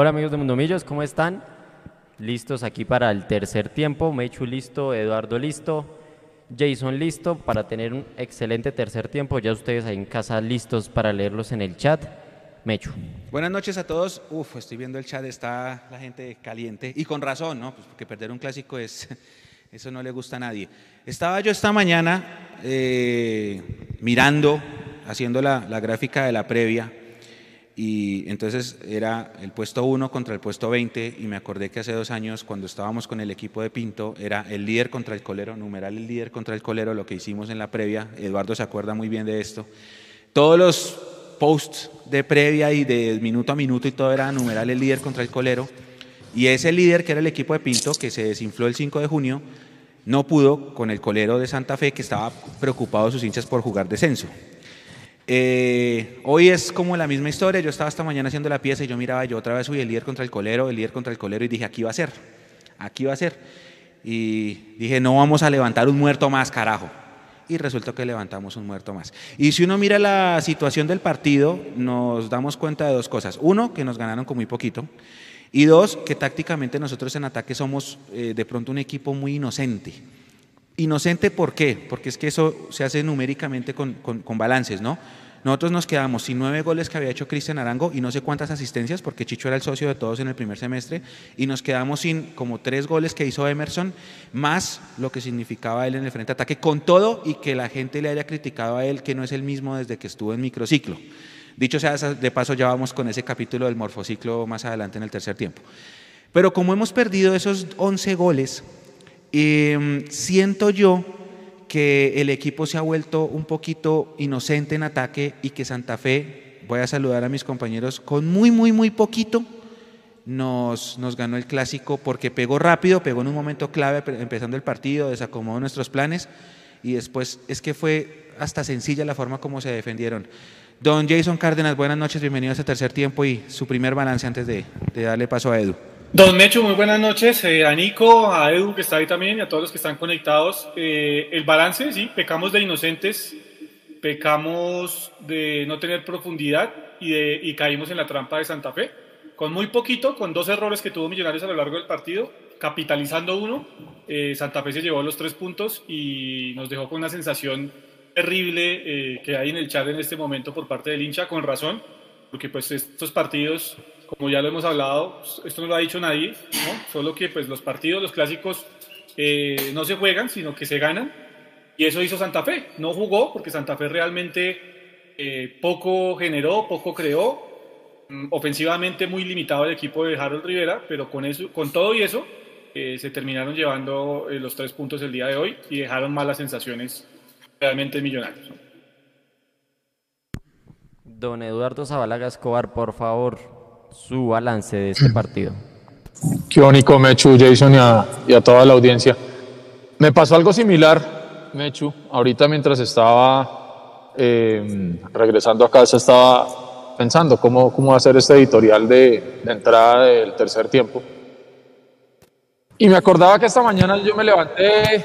Hola amigos de Mundo Millos, ¿cómo están? Listos aquí para el tercer tiempo. Mechu listo, Eduardo listo, Jason listo para tener un excelente tercer tiempo. Ya ustedes ahí en casa listos para leerlos en el chat. Mechu. Buenas noches a todos. Uf, estoy viendo el chat, está la gente caliente. Y con razón, ¿no? Pues porque perder un clásico es. Eso no le gusta a nadie. Estaba yo esta mañana eh, mirando, haciendo la, la gráfica de la previa y entonces era el puesto 1 contra el puesto 20 y me acordé que hace dos años cuando estábamos con el equipo de Pinto era el líder contra el colero, numeral el líder contra el colero, lo que hicimos en la previa, Eduardo se acuerda muy bien de esto. Todos los posts de previa y de minuto a minuto y todo era numeral el líder contra el colero y ese líder que era el equipo de Pinto que se desinfló el 5 de junio no pudo con el colero de Santa Fe que estaba preocupado sus hinchas por jugar descenso. Eh, hoy es como la misma historia. Yo estaba esta mañana haciendo la pieza y yo miraba, yo otra vez soy el líder contra el colero, el líder contra el colero, y dije, aquí va a ser, aquí va a ser. Y dije, no vamos a levantar un muerto más, carajo. Y resultó que levantamos un muerto más. Y si uno mira la situación del partido, nos damos cuenta de dos cosas. Uno, que nos ganaron con muy poquito. Y dos, que tácticamente nosotros en ataque somos eh, de pronto un equipo muy inocente. Inocente, ¿por qué? Porque es que eso se hace numéricamente con, con, balances, ¿no? Nosotros nos quedamos sin nueve goles que había hecho Cristian Arango y no sé cuántas asistencias, porque Chicho era el socio de todos en el primer semestre, y nos quedamos sin como tres goles que hizo Emerson, más lo que significaba él en el frente de ataque, con todo y que la gente le haya criticado a él que no es el mismo desde que estuvo en microciclo. Dicho sea de paso, ya vamos con ese capítulo del morfociclo más adelante en el tercer tiempo. Pero como hemos perdido esos 11 goles, Em, siento yo que el equipo se ha vuelto un poquito inocente en ataque y que Santa Fe, voy a saludar a mis compañeros, con muy, muy, muy poquito nos, nos ganó el clásico porque pegó rápido, pegó en un momento clave empezando el partido, desacomodó nuestros planes y después es que fue hasta sencilla la forma como se defendieron. Don Jason Cárdenas, buenas noches, bienvenido a este tercer tiempo y su primer balance antes de darle paso a Edu. Don Mecho, muy buenas noches. Eh, a Nico, a Edu que está ahí también y a todos los que están conectados. Eh, el balance, sí, pecamos de inocentes, pecamos de no tener profundidad y, de, y caímos en la trampa de Santa Fe. Con muy poquito, con dos errores que tuvo Millonarios a lo largo del partido, capitalizando uno, eh, Santa Fe se llevó los tres puntos y nos dejó con una sensación terrible que hay en el chat en este momento por parte del hincha, con razón, porque pues estos partidos como ya lo hemos hablado, esto no lo ha dicho nadie, solo que pues, los partidos, los clásicos, eh, no se juegan, sino que se ganan. Y eso hizo Santa Fe. No jugó porque Santa Fe realmente eh, poco generó, poco creó. Mm, ofensivamente muy limitado el equipo de Harold Rivera, pero con, eso, con todo y eso eh, se terminaron llevando los tres puntos el día de hoy y dejaron malas sensaciones realmente millonarios. Don Eduardo Zabalaga Escobar, por favor, su balance de este partido. Qué Mechu, Jason y a, toda la audiencia. Me pasó algo similar, Mechu. Ahorita mientras estaba eh, regresando a casa estaba pensando cómo, cómo hacer este editorial de, de entrada del tercer tiempo. Y me acordaba que esta mañana yo me levanté,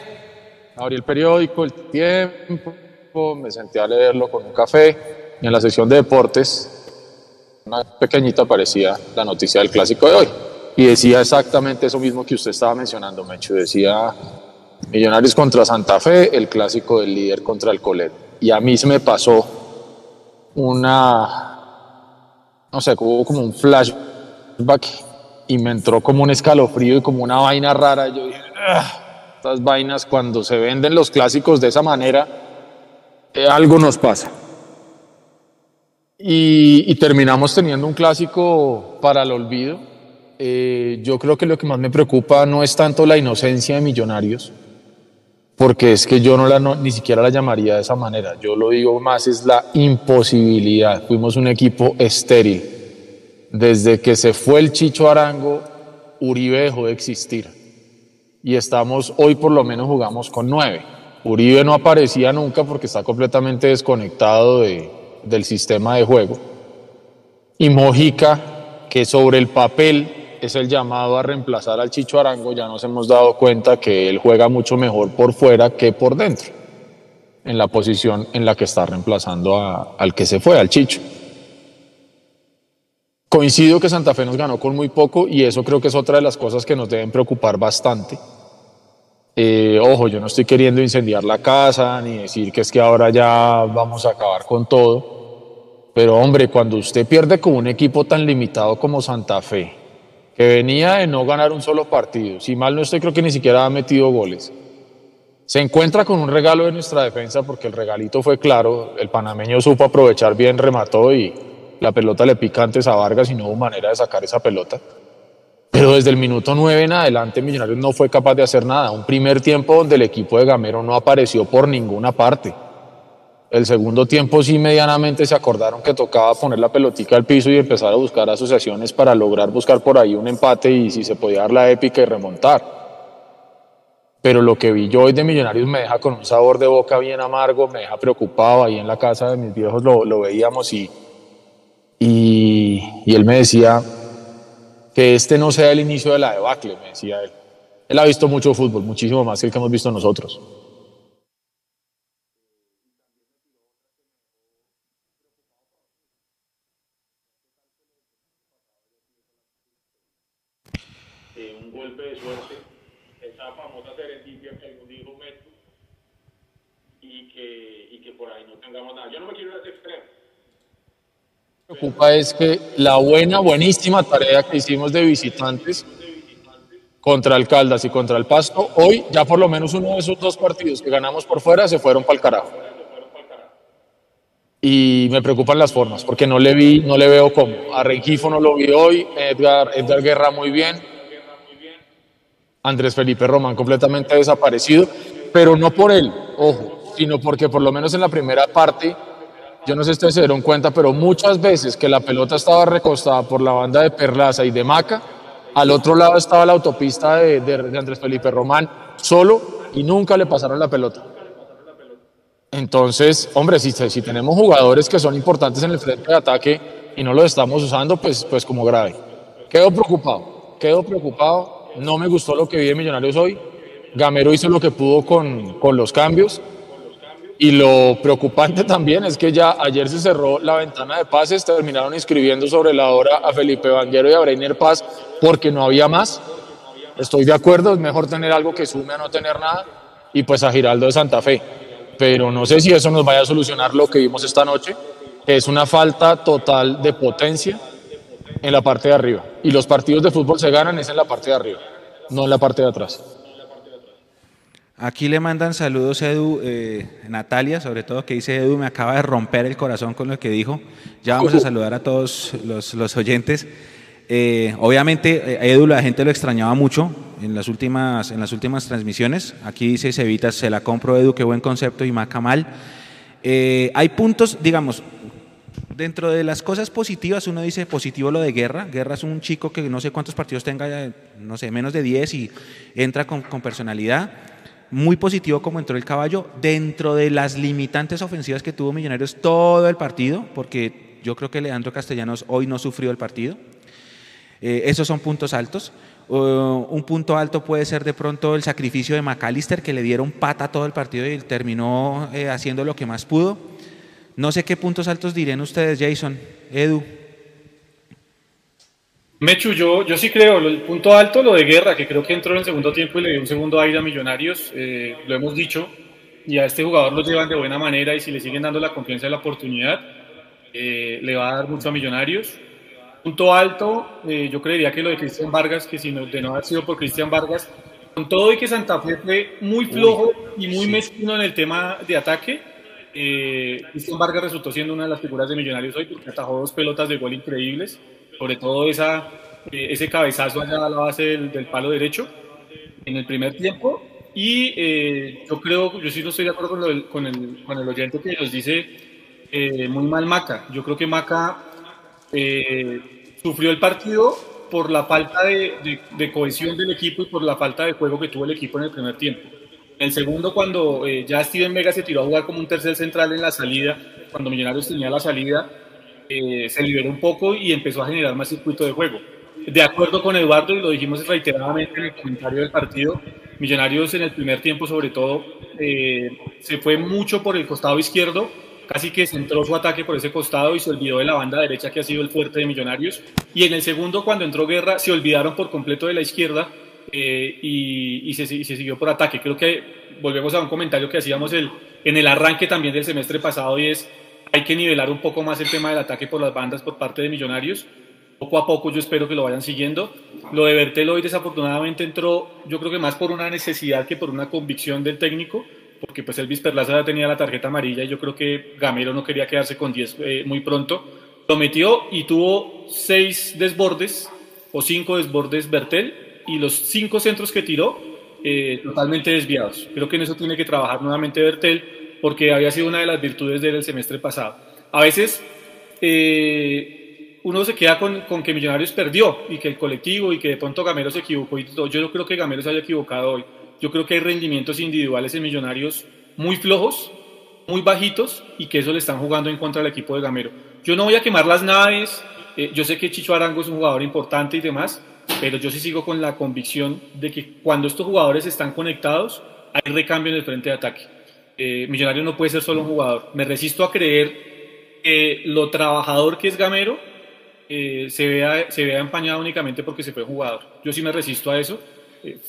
abrí el periódico, el tiempo, me senté a leerlo con un café en la sección de deportes una pequeñita aparecía la noticia del clásico de hoy. Y decía exactamente eso mismo que usted estaba mencionando, Mecho. Decía Millonarios contra Santa Fe, el clásico del líder contra el colero. Y a mí se me pasó una, no sé, hubo como un flashback y me entró como un escalofrío y como una vaina rara. Yo dije, ah, estas vainas cuando se venden los clásicos de esa manera, eh, algo nos pasa. Y, terminamos teniendo un clásico para el olvido. Eh, yo creo que lo que más me preocupa no es tanto la inocencia de Millonarios, porque es que yo no la, ni siquiera la llamaría de esa manera. Yo lo digo más, es la imposibilidad. Fuimos un equipo estéril. Desde que se fue el Chicho Arango, Uribe dejó de existir. Y estamos, hoy por lo menos jugamos con nueve. Uribe no aparecía nunca porque está completamente desconectado de, del sistema de juego. Y Mojica, que sobre el papel es el llamado a reemplazar al Chicho Arango, ya nos hemos dado cuenta que él juega mucho mejor por fuera que por dentro, en la posición en la que está reemplazando al que se fue, al Chicho. Coincido que Santa Fe nos ganó con muy poco y eso creo que es otra de las cosas que nos deben preocupar bastante. Eh, ojo, yo no estoy queriendo incendiar la casa ni decir que es que ahora ya vamos a acabar con todo. Pero hombre, cuando usted pierde con un equipo tan limitado como Santa Fe, que venía de no ganar un solo partido, si mal no estoy creo que ni siquiera ha metido goles, se encuentra con un regalo de nuestra defensa porque el regalito fue claro, el panameño supo aprovechar bien, remató y la pelota le pica antes a Vargas y no hubo manera de sacar esa pelota. Pero desde el minuto 9 en adelante Millonarios no fue capaz de hacer nada. Un primer tiempo donde el equipo de Gamero no apareció por ninguna parte. El segundo tiempo sí medianamente se acordaron que tocaba poner la pelotica al piso y empezar a buscar asociaciones para lograr buscar por ahí un empate y si se podía dar la épica y remontar pero lo que vi yo hoy de Millonarios me deja con un sabor de boca bien amargo, me deja preocupado, ahí en la casa de mis viejos lo, lo veíamos y, y, y, él me decía que este no sea el inicio de la debacle, me decía él. Él ha visto mucho fútbol, muchísimo más que el que hemos visto nosotros. un golpe de suerte esa famosa serendipia que algún Metro y que, y que por ahí no tengamos nada. Yo no me quiero ir a ese extremo. Preocupa es que la buena, buenísima tarea que hicimos de visitantes contra el Caldas y contra el Pasto, hoy ya por lo menos uno de esos dos partidos que ganamos por fuera se fueron para el carajo. Y me preocupan las formas, porque no le vi, no le veo cómo. A Rengifo no lo vi hoy, Edgar, Edgar Guerra muy bien, Andrés Felipe Román completamente desaparecido, pero no por él, ojo, sino porque por lo menos en la primera parte, yo no sé si ustedes se dieron cuenta, pero muchas veces que la pelota estaba recostada por la banda de Perlaza y de Maca, al otro lado estaba la autopista de, de, Andrés Felipe Román solo y nunca le pasaron la pelota. Entonces, hombre, si, si tenemos jugadores que son importantes en el frente de ataque y no los estamos usando, pues, pues como grave. Quedo preocupado, quedo preocupado no me gustó lo que vi de Millonarios hoy. Gamero hizo lo que pudo con, con los cambios. Y lo preocupante también es que ya ayer se cerró la ventana de pases, terminaron inscribiendo sobre la hora a Felipe Vanguero y a Breiner Paz porque no había más. Estoy de acuerdo, es mejor tener algo que sume a no tener nada. Y pues a Giraldo de Santa Fe. Pero no sé si eso nos vaya a solucionar lo que vimos esta noche, es una falta total de potencia en la parte de arriba. Y los partidos de fútbol se ganan es en la parte de arriba, no en la parte de atrás. Aquí le mandan saludos Edu, eh, Natalia, sobre todo, que dice Edu, me acaba de romper el corazón con lo que dijo. Ya vamos a saludar a todos los, los oyentes. Eh, obviamente, eh, Edu, la gente lo extrañaba mucho en las últimas, en las últimas transmisiones. Aquí dice Cevitas, se la compro Edu, qué buen concepto, y Maca mal. Eh, hay puntos, digamos, Dentro de las cosas positivas, uno dice positivo lo de Guerra. Guerra es un chico que no sé cuántos partidos tenga, no sé, menos de 10 y entra con, con, personalidad. Muy positivo como entró el caballo. Dentro de las limitantes ofensivas que tuvo Millonarios todo el partido, porque yo creo que Leandro Castellanos hoy no sufrió el partido. Eh, esos son puntos altos. Uh, un punto alto puede ser de pronto el sacrificio de McAllister, que le dieron pata todo el partido y terminó eh, haciendo lo que más pudo. No sé qué puntos altos dirían ustedes, Jason, Edu. Mechu, yo, yo sí creo, el punto alto, lo de guerra, que creo que entró en el segundo tiempo y le dio un segundo aire a Millonarios, eh, lo hemos dicho, y a este jugador lo llevan de buena manera y si le siguen dando la confianza y la oportunidad, eh, le va a dar mucho a Millonarios. Punto alto, eh, yo creería que lo de Cristian Vargas, que si no, de no haber sido por Cristian Vargas, con todo y que Santa Fe fue muy flojo Uy, y muy sí. mezquino en el tema de ataque, eh, Cristian Vargas resultó siendo una de las figuras de Millonarios hoy porque atajó dos pelotas de gol increíbles, sobre todo esa, eh, ese cabezazo allá a la base del, del, palo derecho en el primer tiempo. Y eh, yo creo, yo sí no estoy de acuerdo con, lo, con, el, con el, oyente que nos dice eh, muy mal Maca. Yo creo que Maca sufrió el partido por la falta de, de, de cohesión del equipo y por la falta de juego que tuvo el equipo en el primer tiempo. El segundo, cuando ya Steven Vega se tiró a jugar como un tercer central en la salida, cuando Millonarios tenía la salida, eh, se liberó un poco y empezó a generar más circuito de juego. De acuerdo con Eduardo, y lo dijimos reiteradamente en el comentario del partido, Millonarios en el primer tiempo, sobre todo, eh, se fue mucho por el costado izquierdo casi que centró su ataque por ese costado y se olvidó de la banda derecha que ha sido el fuerte de Millonarios. Y en el segundo, cuando entró Guerra, se olvidaron por completo de la izquierda eh, y, se, siguió por ataque. Creo que volvemos a un comentario que hacíamos en el arranque también del semestre pasado y es hay que nivelar un poco más el tema del ataque por las bandas por parte de Millonarios. Poco a poco yo espero que lo vayan siguiendo. Lo de Bertel hoy desafortunadamente entró, yo creo que más por una necesidad que por una convicción del técnico porque pues Elvis Perlaza ya tenía la tarjeta amarilla y yo creo que Gamero no quería quedarse con 10 eh, muy pronto. Lo metió y tuvo seis desbordes o cinco desbordes Bertel y los cinco centros que tiró eh, totalmente desviados. Creo que en eso tiene que trabajar nuevamente Bertel porque había sido una de las virtudes del semestre pasado. A veces eh, uno se queda con, que Millonarios perdió y que el colectivo y que de pronto Gamero se equivocó. Y todo. Yo no creo que Gamero se haya equivocado hoy yo creo que hay rendimientos individuales en Millonarios muy flojos, muy bajitos y que eso le están jugando en contra del equipo de Gamero. Yo no voy a quemar las naves, eh, yo sé que Chicho Arango es un jugador importante y demás, pero yo sí sigo con la convicción de que cuando estos jugadores están conectados, hay recambio en el frente de ataque. Eh, Millonarios no puede ser solo un jugador. Me resisto a creer que lo trabajador que es Gamero eh, se, vea, se vea empañado únicamente porque se fue jugador. Yo sí me resisto a eso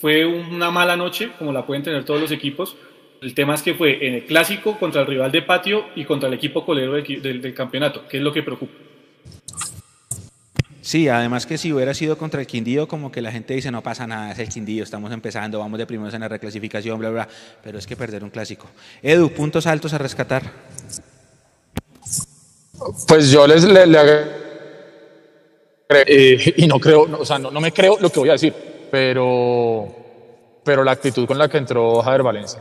fue una mala noche, como la pueden tener todos los equipos. El tema es que fue en el clásico contra el rival de patio y contra el equipo colero del, campeonato, que es lo que preocupa. Sí, además que si hubiera sido contra el Quindío, como que la gente dice, no pasa nada, es el Quindío, estamos empezando, vamos de primeros en la reclasificación, bla, bla, pero es que perder un clásico. Edu, puntos altos a rescatar. Pues yo les le, eh, y no creo, o sea, no, no me creo lo que voy a decir pero, pero la actitud con la que entró Javier Valencia.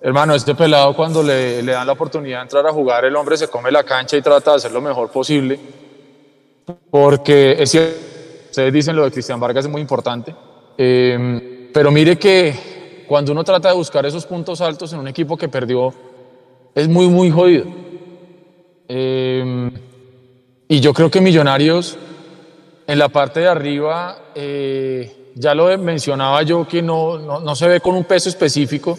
Hermano, este pelado cuando le, le, dan la oportunidad de entrar a jugar, el hombre se come la cancha y trata de hacer lo mejor posible, porque es cierto, ustedes dicen lo de Cristian Vargas es muy importante, eh, pero mire que cuando uno trata de buscar esos puntos altos en un equipo que perdió, es muy, muy jodido. Eh, y yo creo que Millonarios, en la parte de arriba, eh, ya lo mencionaba yo que no, no, no, se ve con un peso específico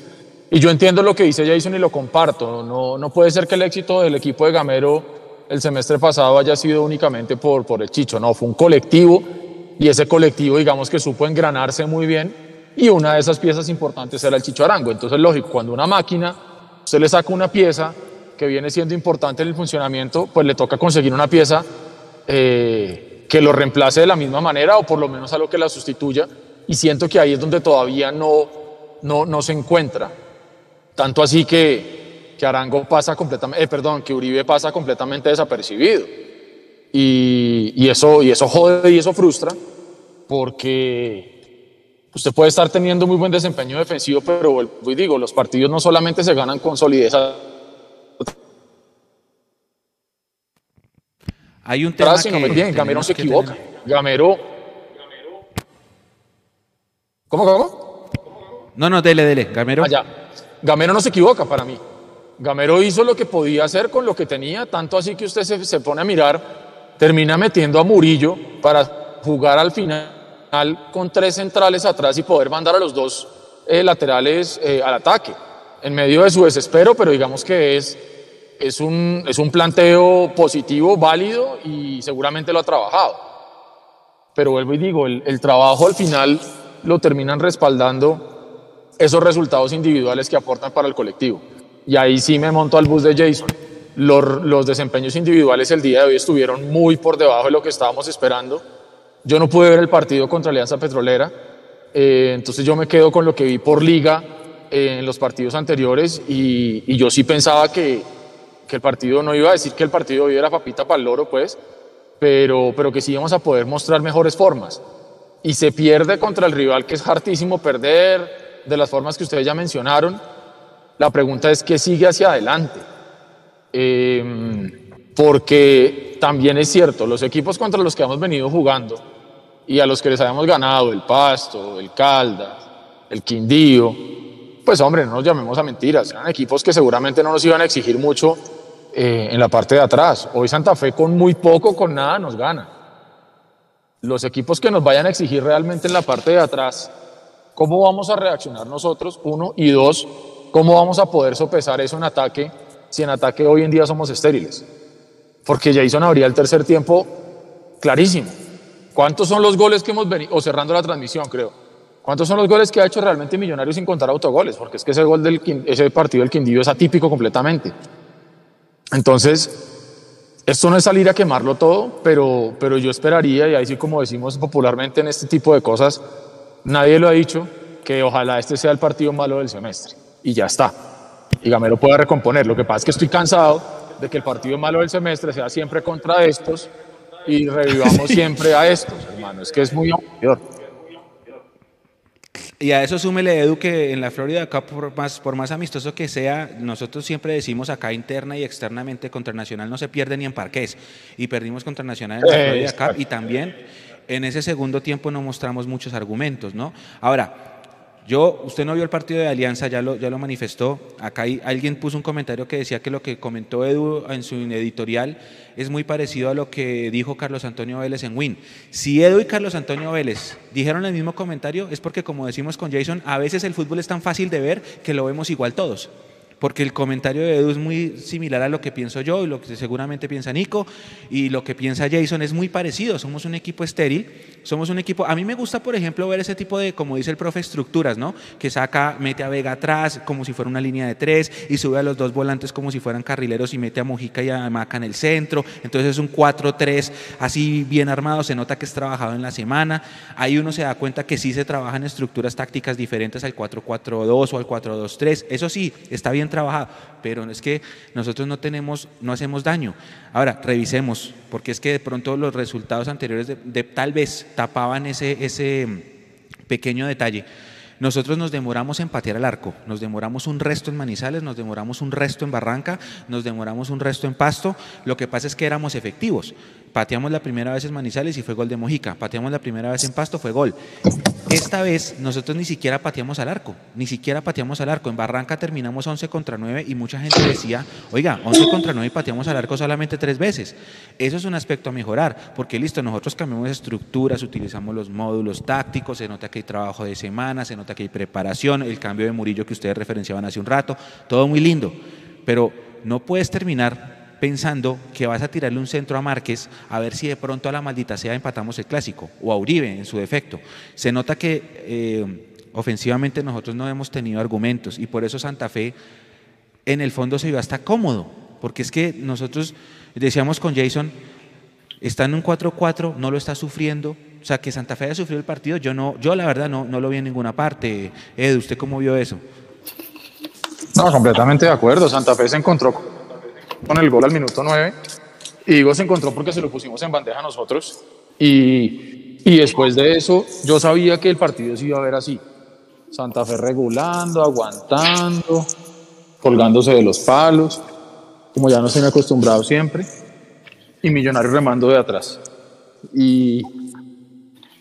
y yo entiendo lo que dice Jason y lo comparto. No, no puede ser que el éxito del equipo de Gamero el semestre pasado haya sido únicamente por, por el Chicho, no, fue un colectivo y ese colectivo digamos que supo engranarse muy bien y una de esas piezas importantes era el Chicho Arango. Entonces lógico, cuando una máquina, usted le saca una pieza que viene siendo importante en el funcionamiento, pues le toca conseguir una pieza eh, que lo reemplace de la misma manera o por lo menos algo que la sustituya. Y siento que ahí es donde todavía no, no, no se encuentra. Tanto así que, que Arango pasa completamente, eh, perdón, que Uribe pasa completamente desapercibido. Y, y, eso, y eso jode y eso frustra porque usted puede estar teniendo muy buen desempeño defensivo, pero digo, los partidos no solamente se ganan con solidez Hay un tema que no me bien, Gamero se equivoca. Gamero. ¿Cómo, cómo? No, no, dele, dele. Gamero. Allá. Ah, Gamero no se equivoca para mí. Gamero hizo lo que podía hacer con lo que tenía, tanto así que usted se, se pone a mirar, termina metiendo a Murillo para jugar al final con tres centrales atrás y poder mandar a los dos eh, laterales eh, al ataque, en medio de su desespero, pero digamos que es es un, es un planteo positivo, válido y seguramente lo ha trabajado. Pero vuelvo y digo, el, el trabajo al final lo terminan respaldando esos resultados individuales que aportan para el colectivo. Y ahí sí me monto al bus de Jason. Los, los, desempeños individuales el día de hoy estuvieron muy por debajo de lo que estábamos esperando. Yo no pude ver el partido contra Alianza Petrolera, eh, entonces yo me quedo con lo que vi por liga eh, en los partidos anteriores y, y yo sí pensaba que, que el partido, no iba a decir que el partido hoy era papita para el loro, pues, pero, pero que sí íbamos a poder mostrar mejores formas. Y se pierde contra el rival que es hartísimo perder, de las formas que ustedes ya mencionaron. La pregunta es qué sigue hacia adelante. Em, porque también es cierto, los equipos contra los que hemos venido jugando y a los que les habíamos ganado, el Pasto, el Caldas, el Quindío, pues hombre, no nos llamemos a mentiras, eran equipos que seguramente no nos iban a exigir mucho eh, en la parte de atrás. Hoy Santa Fe con muy poco, con nada, nos gana. Los equipos que nos vayan a exigir realmente en la parte de atrás, ¿cómo vamos a reaccionar nosotros? Uno, y dos, ¿cómo vamos a poder sopesar eso en ataque si en ataque hoy en día somos estériles. Porque Jason abría el tercer tiempo clarísimo. ¿Cuántos son los goles que hemos venido, o cerrando la transmisión, creo? ¿Cuántos son los goles que ha hecho realmente Millonarios sin contar autogoles? Porque es que ese gol del ese partido del Quindío es atípico completamente. Entonces, esto no es salir a quemarlo todo, pero, pero yo esperaría, y ahí sí como decimos popularmente en este tipo de cosas, nadie lo ha dicho, que ojalá este sea el partido malo del semestre. Y ya está. Y Gamero pueda recomponer. Lo que pasa es que estoy cansado de que el partido malo del semestre sea siempre contra estos y revivamos siempre a estos, hermano. Es que es muy aburridor. Y a eso súmele, Edu, que en la Florida, acá por más, por más amistoso que sea, nosotros siempre decimos acá interna y externamente contra Nacional no se pierde ni en parques Y perdimos contra Nacional en la Florida Cup y también en ese segundo tiempo no mostramos muchos argumentos, ¿no? Ahora, yo, usted no vio el partido de Alianza, ya lo, ya lo manifestó. Acá hay, alguien puso un comentario que decía que lo que comentó Edu en su editorial es muy parecido a lo que dijo Carlos Antonio Vélez en Win. Si Edu y Carlos Antonio Vélez dijeron el mismo comentario, es porque, como decimos con Jason, a veces el fútbol es tan fácil de ver que lo vemos igual todos porque el comentario de Edu es muy similar a lo que pienso yo y lo que seguramente piensa Nico y lo que piensa Jason es muy parecido. Somos un equipo estéril, somos un equipo. A mí me gusta, por ejemplo, ver ese tipo de, como dice el profe, estructuras, ¿no? Que saca, mete a Vega atrás como si fuera una línea de tres y sube a los dos volantes como si fueran carrileros y mete a Mojica y a Maca en el centro. Entonces es un 4-3 así bien armado, se nota que es trabajado en la semana. Ahí uno se da cuenta que sí se trabajan estructuras tácticas diferentes al 4-4-2 o al 4-2-3. Eso sí, está bien trabajado, pero es que nosotros no tenemos, no hacemos daño. Ahora, revisemos, porque es que de pronto los resultados anteriores de, tal vez tapaban ese, ese mm, pequeño detalle. Nosotros nos demoramos en patear al arco, nos demoramos un resto en Manizales, nos demoramos un resto en Barranca, nos demoramos un resto en Pasto. Lo que pasa es que éramos efectivos. Pateamos la primera vez en Manizales y fue gol de Mojica. Pateamos la primera vez en Pasto, fue gol. Esta vez nosotros ni siquiera pateamos al arco, ni siquiera pateamos al arco. En Barranca terminamos 11 contra 9 y mucha gente decía, oiga, 11 contra 9 y pateamos al arco solamente tres veces. Eso es un aspecto a mejorar, porque listo, nosotros cambiamos estructuras, utilizamos los módulos tácticos, se nota que hay trabajo de semana, se nota que hay preparación, el cambio de Murillo que ustedes referenciaban hace un rato, todo muy lindo, pero no puedes terminar pensando que vas a tirarle un centro a Márquez a ver si de pronto a la maldita sea empatamos el clásico o a Uribe en su defecto. Se nota que eh, ofensivamente nosotros no hemos tenido argumentos y por eso Santa Fe en el fondo se vio hasta cómodo, porque es que nosotros decíamos con Jason, está en un 4-4, no lo está sufriendo, o sea, que Santa Fe haya sufrido el partido, yo no, yo la verdad no, no lo vi en ninguna parte. Edu, ¿usted cómo vio eso? No, completamente de acuerdo. Santa Fe se encontró con el gol al minuto 9. Y digo, se encontró porque se lo pusimos en bandeja nosotros. Y, y después de eso, yo sabía que el partido se iba a ver así. Santa Fe regulando, aguantando, colgándose de los palos, como ya nos tiene acostumbrado siempre. Y Millonarios remando de atrás. Y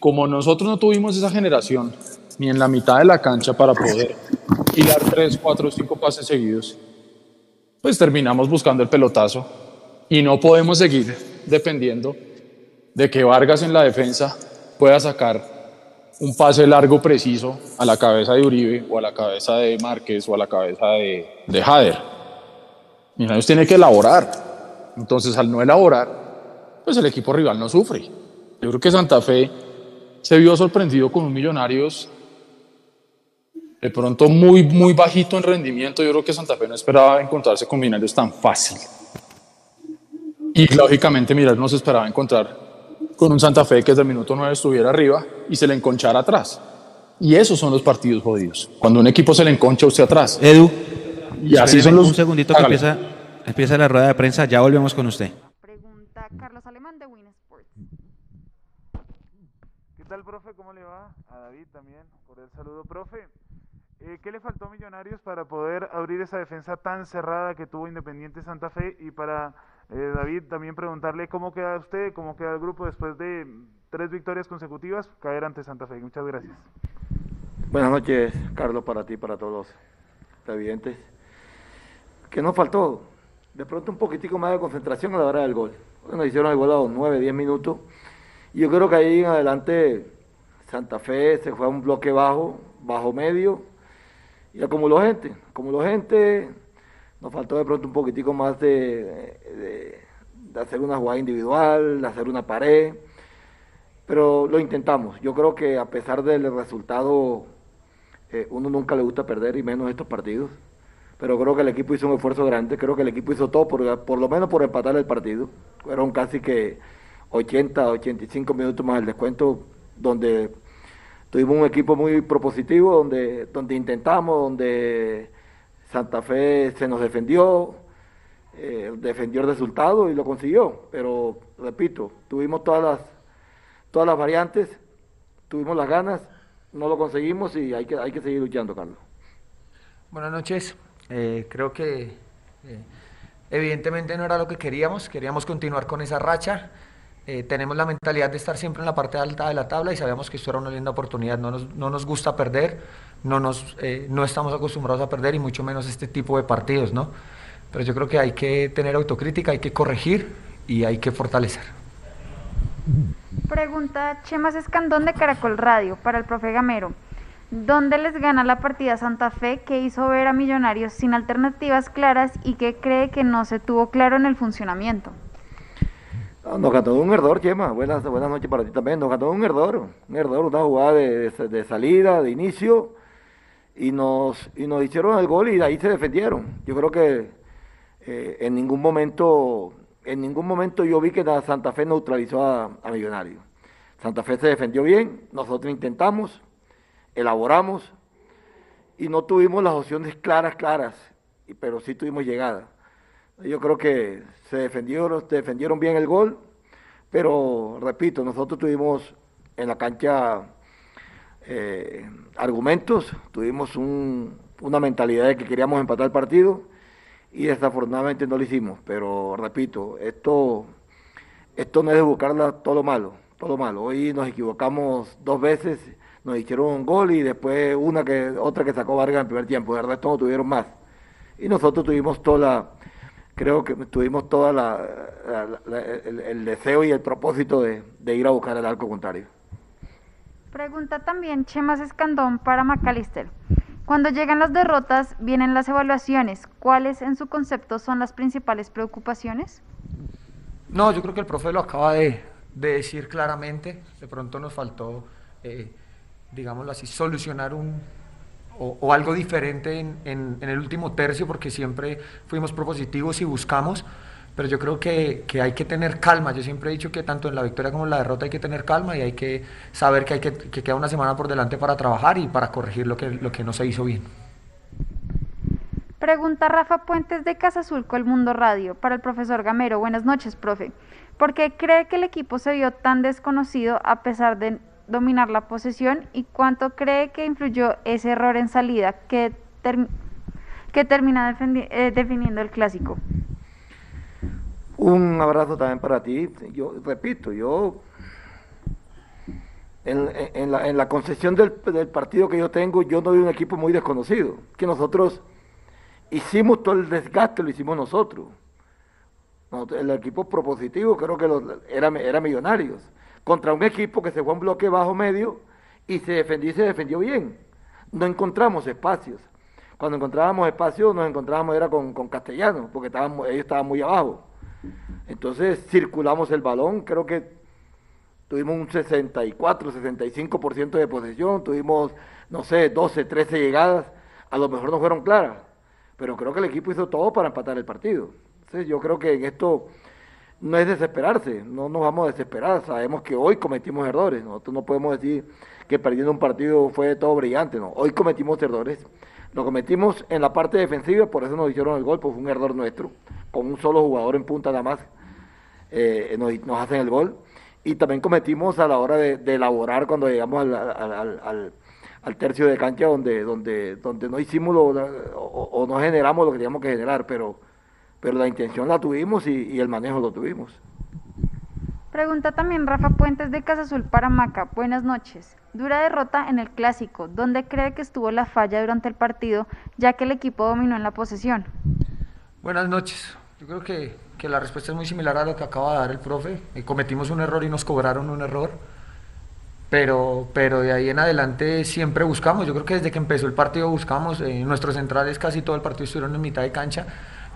como nosotros no tuvimos esa generación, ni en la mitad de la cancha para poder hilar tres, cuatro, cinco pases seguidos, pues terminamos buscando el pelotazo y no podemos seguir dependiendo de que Vargas en la defensa pueda sacar un pase largo preciso a la cabeza de Uribe o a la cabeza de Márquez o a la cabeza de, de Jader. Millonarios tiene que elaborar. Entonces, al no elaborar, pues el equipo rival no sufre. Yo creo que Santa Fe se vio sorprendido con un Millonarios de pronto muy, muy bajito en rendimiento. Yo creo que Santa Fe no esperaba encontrarse con Millonarios tan fácil. Y lógicamente Mirar no se esperaba encontrar con un Santa Fe que desde el minuto 9 estuviera arriba y se le enconchara atrás. Y esos son los partidos jodidos. Cuando un equipo se le enconcha usted atrás. Edu, y así son los... un segundito que empieza, empieza la rueda de prensa, ya volvemos con usted. Pregunta Carlos Alemán de Win Sports. ¿Qué tal, profe? ¿Cómo le va? A David también, por el saludo, profe. Eh, ¿Qué le faltó a Millonarios para poder abrir esa defensa tan cerrada que tuvo Independiente Santa Fe? Y para eh, David también preguntarle cómo queda usted, cómo queda el grupo después de tres victorias consecutivas, caer ante Santa Fe. Muchas gracias. Buenas noches, Carlos, para ti, para todos los televidentes. ¿Qué nos faltó? De pronto un poquitico más de concentración a la hora del gol. Nos hicieron el gol a los 9, 10 minutos. Y yo creo que ahí en adelante Santa Fe se fue a un bloque bajo, bajo medio, y acumuló gente, acumuló gente, Nos faltó de pronto un poquitico más de, de, hacer una jugada individual, de hacer una pared, pero lo intentamos. Yo creo que a pesar del resultado, eh, uno nunca le gusta perder y menos estos partidos. Pero creo que el equipo hizo un esfuerzo grande, creo que el equipo hizo todo, por, por lo menos por empatar el partido. Fueron casi que 80, 85 minutos más el descuento, donde tuvimos un equipo muy propositivo, donde, donde intentamos, donde Santa Fe se nos defendió, eh, defendió el resultado y lo consiguió. Pero, repito, tuvimos todas las, todas las variantes, tuvimos las ganas, no lo conseguimos y hay que, hay que seguir luchando, Carlos. Buenas noches. Eh, creo que eh, evidentemente no era lo que queríamos, queríamos continuar con esa racha. Eh, tenemos la mentalidad de estar siempre en la parte alta de la tabla y sabemos que esto era una linda oportunidad. No nos, no nos gusta perder, no, nos, eh, no estamos acostumbrados a perder y mucho menos este tipo de partidos, ¿no? Pero yo creo que hay que tener autocrítica, hay que corregir y hay que fortalecer. Pregunta Chemas Escandón de Caracol Radio para el profe Gamero. ¿Dónde les gana la partida Santa Fe que hizo ver a Millonarios sin alternativas claras y que cree que no se tuvo claro en el funcionamiento? Nos ganó un error, Chema. Buenas, buenas noches para ti también. Nos ganó un error. Un error, una jugada de, de, salida, de inicio. Y nos, y nos hicieron el gol y de ahí se defendieron. Yo creo que eh, en ningún momento, en ningún momento yo vi que Santa Fe neutralizó a, a Millonarios. Santa Fe se defendió bien, nosotros intentamos, elaboramos y no tuvimos las opciones claras, claras, pero sí tuvimos llegada. Yo creo que se defendieron, se defendieron bien el gol, pero repito, nosotros tuvimos en la cancha eh, argumentos, tuvimos un, una mentalidad de que queríamos empatar el partido y desafortunadamente no lo hicimos. Pero repito, esto, esto no es de buscarla todo lo malo, todo lo malo. Hoy nos equivocamos dos veces, nos hicieron un gol y después una que, otra que sacó Vargas en el primer tiempo, de resto no tuvieron más. Y nosotros tuvimos toda la, creo que tuvimos toda la, la, la el, el, deseo y el propósito de, de ir a buscar el arco contrario. Pregunta también Chemas Escandón para Macalister. Cuando llegan las derrotas, vienen las evaluaciones. ¿Cuáles en su concepto son las principales preocupaciones? No, yo creo que el profe lo acaba de, de decir claramente. De pronto nos faltó, eh, digámoslo así, solucionar un, o, algo diferente en, el último tercio, porque siempre fuimos propositivos y buscamos, pero yo creo que, hay que tener calma. Yo siempre he dicho que tanto en la victoria como en la derrota hay que tener calma y hay que saber que, hay que, que queda una semana por delante para trabajar y para corregir lo que, no se hizo bien. Pregunta Rafa Puentes de Casa Azul con el Mundo Radio para el profesor Gamero. Buenas noches, profe. ¿Por qué cree que el equipo se vio tan desconocido a pesar de dominar la posesión y cuánto cree que influyó ese error en salida que, ter que termina eh, definiendo el clásico? Un abrazo también para ti. Yo repito, yo en, la, en la, concepción del, partido que yo tengo, yo no veo un equipo muy desconocido. Que nosotros hicimos todo el desgaste, lo hicimos nosotros. El equipo propositivo creo que lo, era, era Millonarios. Contra un equipo que se fue a un bloque bajo medio y se defendió y se defendió bien. No encontramos espacios. Cuando encontrábamos espacios nos encontrábamos era con, con Castellanos, porque estábamos, ellos estaban muy abajo. Entonces circulamos el balón, creo que tuvimos un 64, 65% de posesión, tuvimos, no sé, 12, 13 llegadas, a lo mejor no fueron claras, pero creo que el equipo hizo todo para empatar el partido. Entonces yo creo que en esto no es desesperarse, no nos vamos a desesperar, sabemos que hoy cometimos errores, nosotros no podemos decir que perdiendo un partido fue todo brillante, no, hoy cometimos errores, lo cometimos en la parte defensiva, por eso nos hicieron el gol, pues fue un error nuestro, con un solo jugador en punta nada más eh, nos, nos, hacen el gol. Y también cometimos a la hora de, de elaborar cuando llegamos al, al, al, al, tercio de cancha donde, donde, donde no hicimos lo, o, o, no generamos lo que teníamos que generar, pero, pero la intención la tuvimos y, y el manejo lo tuvimos. Pregunta también Rafa Puentes de Casa Azul para Maca. Buenas noches. Dura derrota en el clásico. ¿Dónde cree que estuvo la falla durante el partido, ya que el equipo dominó en la posesión? Buenas noches. Yo creo que, que, la respuesta es muy similar a lo que acaba de dar el profe. Eh, cometimos un error y nos cobraron un error. pero, pero de ahí en adelante siempre buscamos, yo creo que desde que empezó el partido buscamos, eh, nuestros centrales casi todo el partido estuvieron en mitad de cancha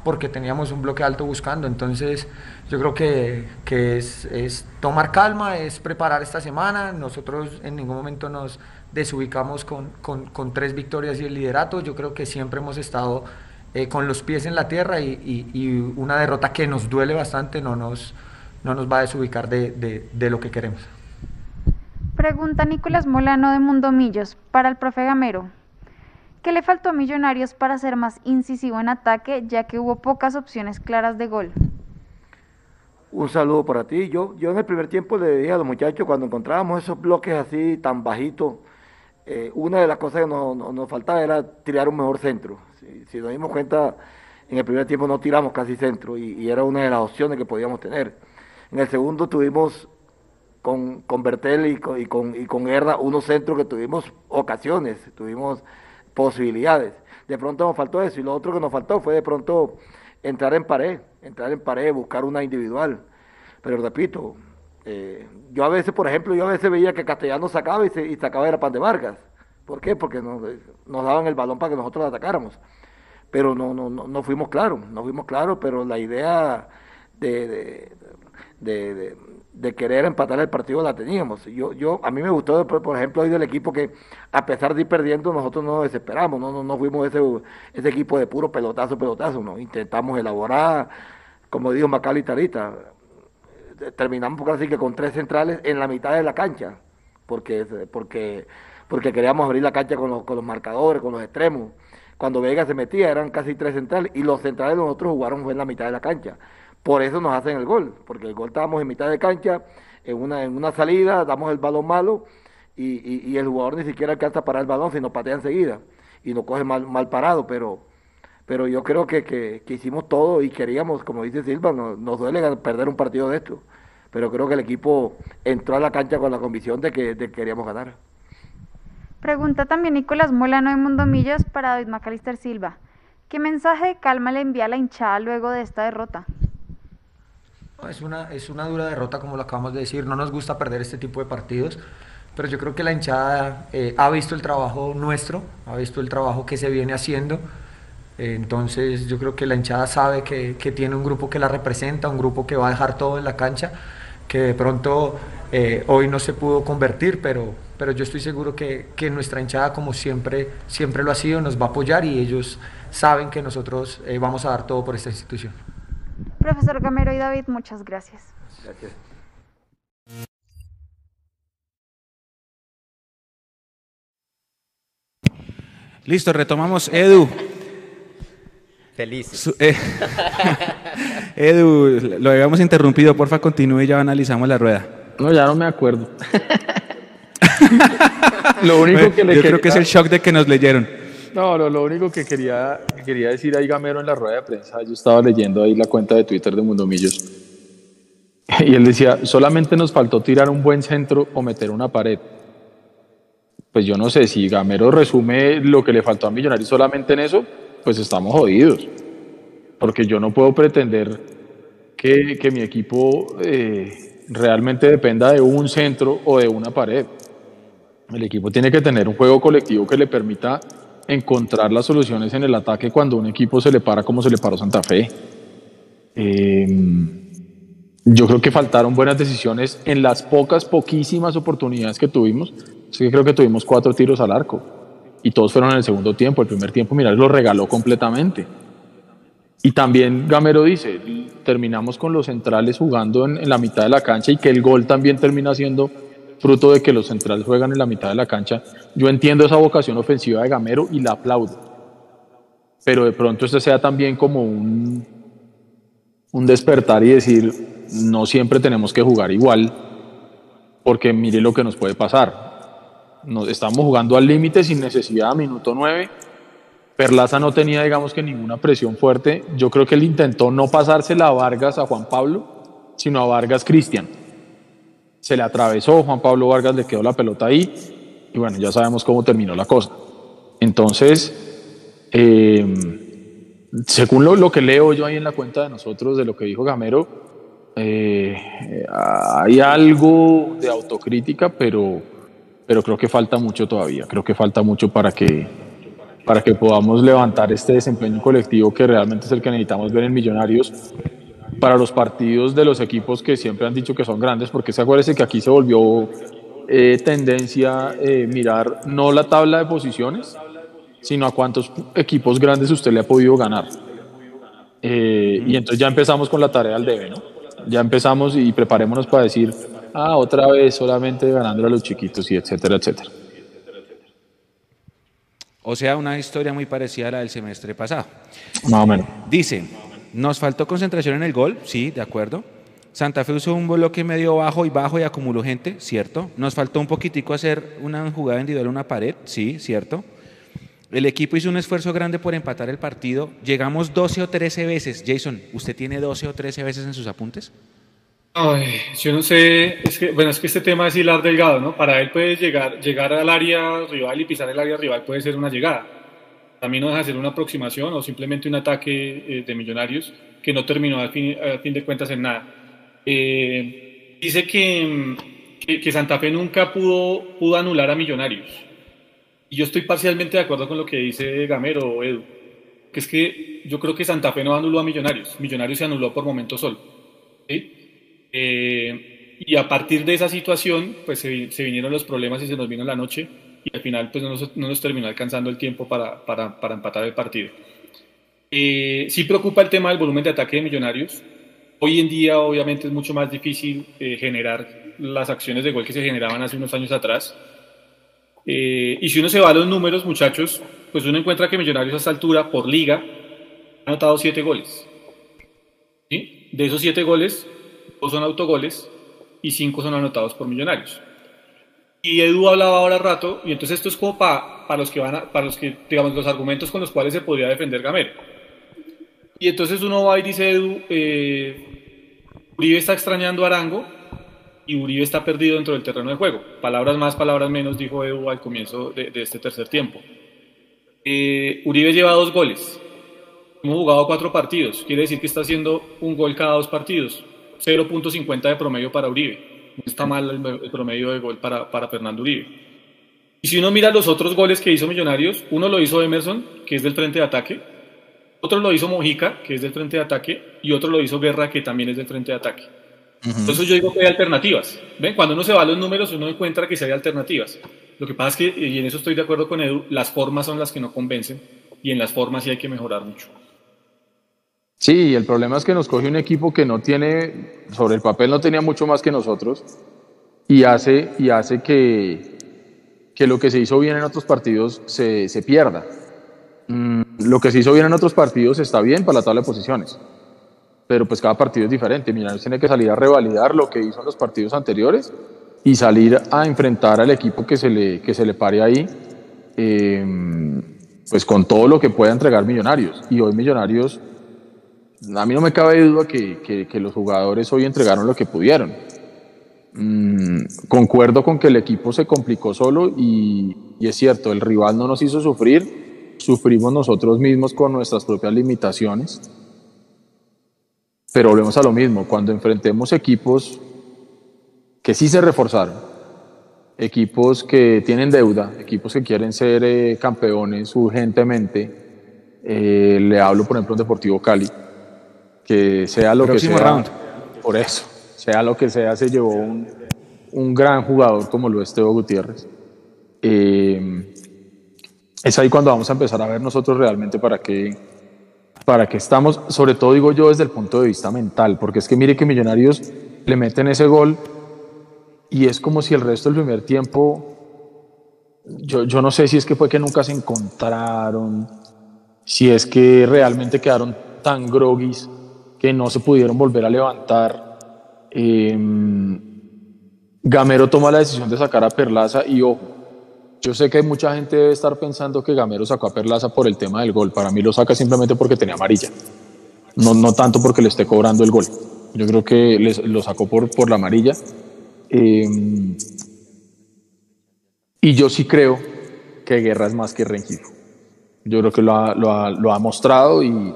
porque teníamos un bloque alto buscando, entonces yo creo que, que es, es, tomar calma, es preparar esta semana, nosotros en ningún momento nos desubicamos con, con, tres victorias y el liderato, yo creo que siempre hemos estado eh, con los pies en la tierra y, y, y, una derrota que nos duele bastante no nos, no nos va a desubicar de, de, de lo que queremos. Pregunta Nicolás Molano de Mundomillos para el profe Gamero. ¿Qué le faltó a Millonarios para ser más incisivo en ataque, ya que hubo pocas opciones claras de gol? Un saludo para ti. Yo, yo en el primer tiempo le dije a los muchachos, cuando encontrábamos esos bloques así tan bajitos, eh, una de las cosas que nos, nos, faltaba era tirar un mejor centro. Si, nos dimos cuenta, en el primer tiempo no tiramos casi centro y, y era una de las opciones que podíamos tener. En el segundo tuvimos con, con Bertel y con, y, con, y con Herda, unos centros que tuvimos ocasiones, tuvimos posibilidades. De pronto nos faltó eso y lo otro que nos faltó fue de pronto entrar en pared, entrar en pared, buscar una individual. Pero repito, eh, yo a veces, por ejemplo, yo a veces veía que Castellano sacaba y, se, y sacaba era pan de Vargas. ¿Por qué? Porque nos, nos, daban el balón para que nosotros lo atacáramos. Pero no, no, no, no fuimos claros, no fuimos claros, pero la idea de, de, de, de querer empatar el partido la teníamos. Yo, yo, a mí me gustó, por ejemplo, hoy del equipo que a pesar de ir perdiendo, nosotros no nos desesperamos, no, no, no fuimos ese, ese equipo de puro pelotazo, pelotazo, no, intentamos elaborar, como dijo Macal y Tarita, terminamos por así que con tres centrales en la mitad de la cancha, porque, porque, porque queríamos abrir la cancha con los, con los marcadores, con los extremos. Cuando Vega se metía eran casi tres centrales y los centrales nosotros jugaron en la mitad de la cancha. Por eso nos hacen el gol, porque el gol estábamos en mitad de cancha, en una, en una salida, damos el balón malo y, y, el jugador ni siquiera alcanza a parar el balón, sino patea enseguida y nos coge mal, mal parado, pero, pero yo creo que, que, que, hicimos todo y queríamos, como dice Silva, no, nos duele perder un partido de esto, pero creo que el equipo entró a la cancha con la convicción de que, de que queríamos ganar. Pregunta también Nicolás Molano de Mundomillas para David Macalister Silva. ¿Qué mensaje de calma le envía a la hinchada luego de esta derrota? Es una, es una dura derrota, como lo acabamos de decir. No nos gusta perder este tipo de partidos, pero yo creo que la hinchada eh, ha visto el trabajo nuestro, ha visto el trabajo que se viene haciendo. Eh, entonces, yo creo que la hinchada sabe que, que, tiene un grupo que la representa, un grupo que va a dejar todo en la cancha, que de pronto eh, hoy no se pudo convertir, pero, pero yo estoy seguro que, que, nuestra hinchada, como siempre, siempre lo ha sido, nos va a apoyar y ellos saben que nosotros vamos a dar todo por esta institución. Profesor Gamero y David, muchas gracias. Gracias. Listo, retomamos. Edu. Feliz. Eh, Edu, lo habíamos interrumpido, porfa, continúe y ya analizamos la rueda. No, ya no me acuerdo. lo único que le Yo quería... creo que es el shock de que nos leyeron. No, no, lo único que quería, que quería decir ahí Gamero en la rueda de prensa, yo estaba leyendo ahí la cuenta de Twitter de Mundomillos y él decía, solamente nos faltó tirar un buen centro o meter una pared. Pues yo no sé, si Gamero resume lo que le faltó a Millonarios solamente en eso, pues estamos jodidos. Porque yo no puedo pretender que, que mi equipo eh, realmente dependa de un centro o de una pared. El equipo tiene que tener un juego colectivo que le permita encontrar las soluciones en el ataque cuando un equipo se le para como se le paró Santa Fe. Eh, yo creo que faltaron buenas decisiones en las pocas, poquísimas oportunidades que tuvimos. Así que creo que tuvimos cuatro tiros al arco y todos fueron en el segundo tiempo. El primer tiempo, mirar, lo regaló completamente. Y también Gamero dice, terminamos con los centrales jugando en, en la mitad de la cancha y que el gol también termina siendo fruto de que los centrales juegan en la mitad de la cancha. Yo entiendo esa vocación ofensiva de Gamero y la aplaudo. Pero de pronto este sea también como un, un despertar y decir, no siempre tenemos que jugar igual, porque mire lo que nos puede pasar. Nos estamos jugando al límite sin necesidad a minuto 9. Perlaza no tenía, digamos que ninguna presión fuerte. Yo creo que él intentó no pasársela a Vargas, a Juan Pablo, sino a Vargas Cristian se le atravesó, Juan Pablo Vargas le quedó la pelota ahí y bueno, ya sabemos cómo terminó la cosa. Entonces, eh, según lo, lo, que leo yo ahí en la cuenta de nosotros de lo que dijo Gamero, eh, hay algo de autocrítica, pero, pero creo que falta mucho todavía, creo que falta mucho para que, para que podamos levantar este desempeño colectivo que realmente es el que necesitamos ver en Millonarios para los partidos de los equipos que siempre han dicho que son grandes, porque se acuérdese que aquí se volvió eh, tendencia eh, mirar no la tabla de posiciones, sino a cuántos equipos grandes usted le ha podido ganar. Eh, y entonces ya empezamos con la tarea al debe, ¿no? Ya empezamos y preparémonos para decir, ah, otra vez solamente ganando a los chiquitos y etcétera, etcétera. O sea, una historia muy parecida a la del semestre pasado. Más o menos. Dice, nos faltó concentración en el gol, sí, de acuerdo. Santa Fe usó un bloque medio bajo y bajo y acumuló gente, cierto. Nos faltó un poquitico hacer una jugada individual, una pared, sí, cierto. El equipo hizo un esfuerzo grande por empatar el partido. Llegamos 12 o 13 veces. Jason, ¿usted tiene 12 o 13 veces en sus apuntes? Ay, yo no sé, es que, bueno, es que este tema es hilar delgado, ¿no? Para él puede llegar, llegar al área rival y pisar el área rival puede ser una llegada. También no deja de ser una aproximación o simplemente un ataque eh, de millonarios que no terminó al fin, fin de cuentas en nada. Eh, dice que, que, que, Santa Fe nunca pudo, pudo anular a millonarios. Y yo estoy parcialmente de acuerdo con lo que dice Gamero Edu, que es que yo creo que Santa Fe no anuló a millonarios, millonarios se anuló por momento solo. ¿sí? Eh, y a partir de esa situación, pues se, se, vinieron los problemas y se nos vino la noche y al final pues no nos, no nos terminó alcanzando el tiempo para, para, para empatar el partido. Eh, sí preocupa el tema del volumen de ataque de millonarios. Hoy en día obviamente es mucho más difícil eh, generar las acciones de gol que se generaban hace unos años atrás. Eh, y si uno se va a los números, muchachos, pues uno encuentra que Millonarios a esta altura, por liga, ha anotado siete goles. ¿Sí? De esos siete goles, dos son autogoles y cinco son anotados por Millonarios. Y Edu hablaba ahora rato, y entonces esto es como para, para los que van a, para los que, digamos, los argumentos con los cuales se podría defender Gamero. Y entonces uno va y dice, Edu, eh, Uribe está extrañando a Arango, y Uribe está perdido dentro del terreno de juego. Palabras más, palabras menos, dijo Edu al comienzo de, este tercer tiempo. Eh, Uribe lleva dos goles. Hemos jugado cuatro partidos. Quiere decir que está haciendo un gol cada dos partidos. 0.50 de promedio para Uribe. No está mal el, promedio de gol para, para, Fernando Uribe. Y si uno mira los otros goles que hizo Millonarios, uno lo hizo Emerson, que es del frente de ataque. Otro lo hizo Mojica, que es del frente de ataque. Y otro lo hizo Guerra, que también es del frente de ataque. Entonces yo digo que hay alternativas. ¿Ven? Cuando uno se va a los números, uno encuentra que sí hay alternativas. Lo que pasa es que, y en eso estoy de acuerdo con Edu, las formas son las que no convencen y en las formas sí hay que mejorar mucho. Sí, el problema es que nos coge un equipo que no tiene, sobre el papel no tenía mucho más que nosotros y hace, y hace que, que lo que se hizo bien en otros partidos se, se pierda. Mm, lo que se hizo bien en otros partidos está bien para la tabla de posiciones pero pues cada partido es diferente. Millonarios tiene que salir a revalidar lo que hizo en los partidos anteriores y salir a enfrentar al equipo que se le, que se le pare ahí, eh, pues con todo lo que pueda entregar Millonarios. Y hoy Millonarios, a mí no me cabe duda que, que, que los jugadores hoy entregaron lo que pudieron. Mm, concuerdo con que el equipo se complicó solo y, y es cierto, el rival no nos hizo sufrir, sufrimos nosotros mismos con nuestras propias limitaciones pero volvemos a lo mismo, cuando enfrentemos equipos que sí se reforzaron, equipos que tienen deuda, equipos que quieren ser eh, campeones urgentemente, eh, le hablo por ejemplo en Deportivo Cali, que sea lo Próximo que sea, round. por eso, sea lo que sea, se llevó un, un gran jugador como lo es Teo Gutiérrez. Eh, es ahí cuando vamos a empezar a ver nosotros realmente para qué, para que estamos, sobre todo digo yo desde el punto de vista mental, porque es que mire que Millonarios le meten ese gol y es como si el resto del primer tiempo, yo, yo no sé si es que fue que nunca se encontraron, si es que realmente quedaron tan groguis no se pudieron volver a levantar. Eh, Gamero toma la decisión de sacar a Perlaza y ojo, yo sé que mucha gente debe estar pensando que Gamero sacó a Perlaza por el tema del gol. Para mí lo saca simplemente porque tenía amarilla. No, no tanto porque le esté cobrando el gol. Yo creo que lo sacó por, por la amarilla. Eh, y yo sí creo que Guerra es más que Rengifo. Yo creo que lo ha, lo ha, lo ha mostrado y,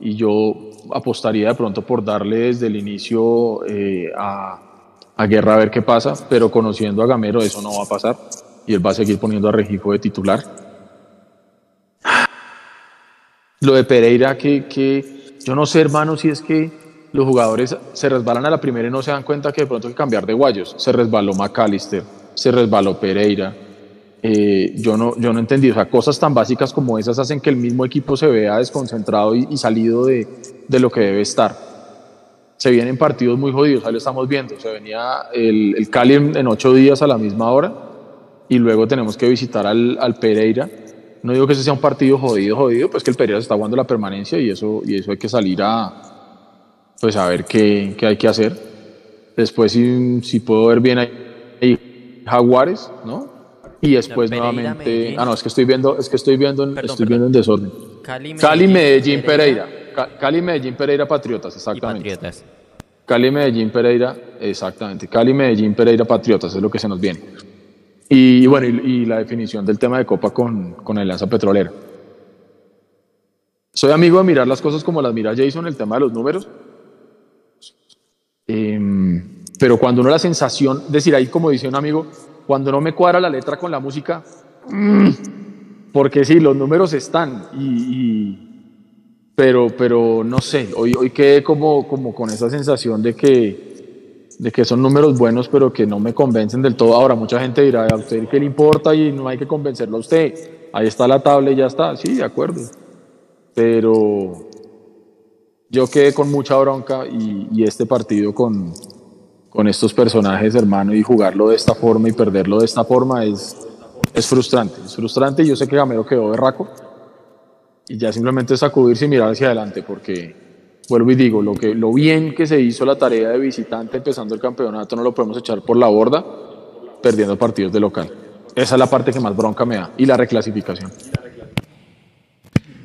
y, yo apostaría de pronto por darle desde el inicio eh, a, a Guerra a ver qué pasa, pero conociendo a Gamero eso no va a pasar y él va a seguir poniendo a Regifo de titular. Lo de Pereira, que, que yo no sé, hermano, si es que los jugadores se resbalan a la primera y no se dan cuenta que de pronto hay que cambiar de guayos. Se resbaló McAllister, se resbaló Pereira. Eh, yo, no, yo no entendí, o sea, cosas tan básicas como esas hacen que el mismo equipo se vea desconcentrado y, y salido de, de, lo que debe estar. Se vienen partidos muy jodidos, ahí lo estamos viendo. Se venía el, el Cali en, en, ocho días a la misma hora y luego tenemos que visitar al, al Pereira. No digo que ese sea un partido jodido, jodido, pues que el Pereira se está jugando la permanencia y eso, y eso hay que salir a, pues a ver qué, qué hay que hacer. Después, si, si puedo ver bien ahí, Jaguares, ¿no? Y después Pereira, nuevamente. Medellín. Ah, no, es que estoy viendo, es que estoy viendo, en, perdón, estoy viendo en desorden. Cali, Medellín, Cali, Medellín Pereira. Pereira. Cali, Medellín, Pereira, Patriotas, exactamente. Y Patriotas. Cali, Medellín, Pereira, exactamente. Cali, Medellín, Pereira, Patriotas, es lo que se nos viene. Y, bueno, y, y la definición del tema de Copa con, con Alianza Petrolera. Soy amigo de mirar las cosas como las mira Jason, el tema de los números. Eh, pero cuando uno la sensación, decir ahí como dice un amigo, cuando no me cuadra la letra con la música, mmm, porque sí, los números están, y, pero, pero no sé, hoy, hoy quedé como, como con esa sensación de que, de que son números buenos, pero que no me convencen del todo. Ahora, mucha gente dirá, a usted qué le importa y no hay que convencerlo a usted. Ahí está la tabla y ya está. Sí, de acuerdo. Pero yo quedé con mucha bronca y este partido con, con estos personajes, hermano, y jugarlo de esta forma y perderlo de esta forma es, es frustrante. Es frustrante yo sé que Gamero quedó berraco y ya simplemente sacudirse y mirar hacia adelante porque, vuelvo y digo, lo, que, lo bien que se hizo la tarea de visitante empezando el campeonato no lo podemos echar por la borda perdiendo partidos de local. Esa es la parte que más bronca me da y la reclasificación.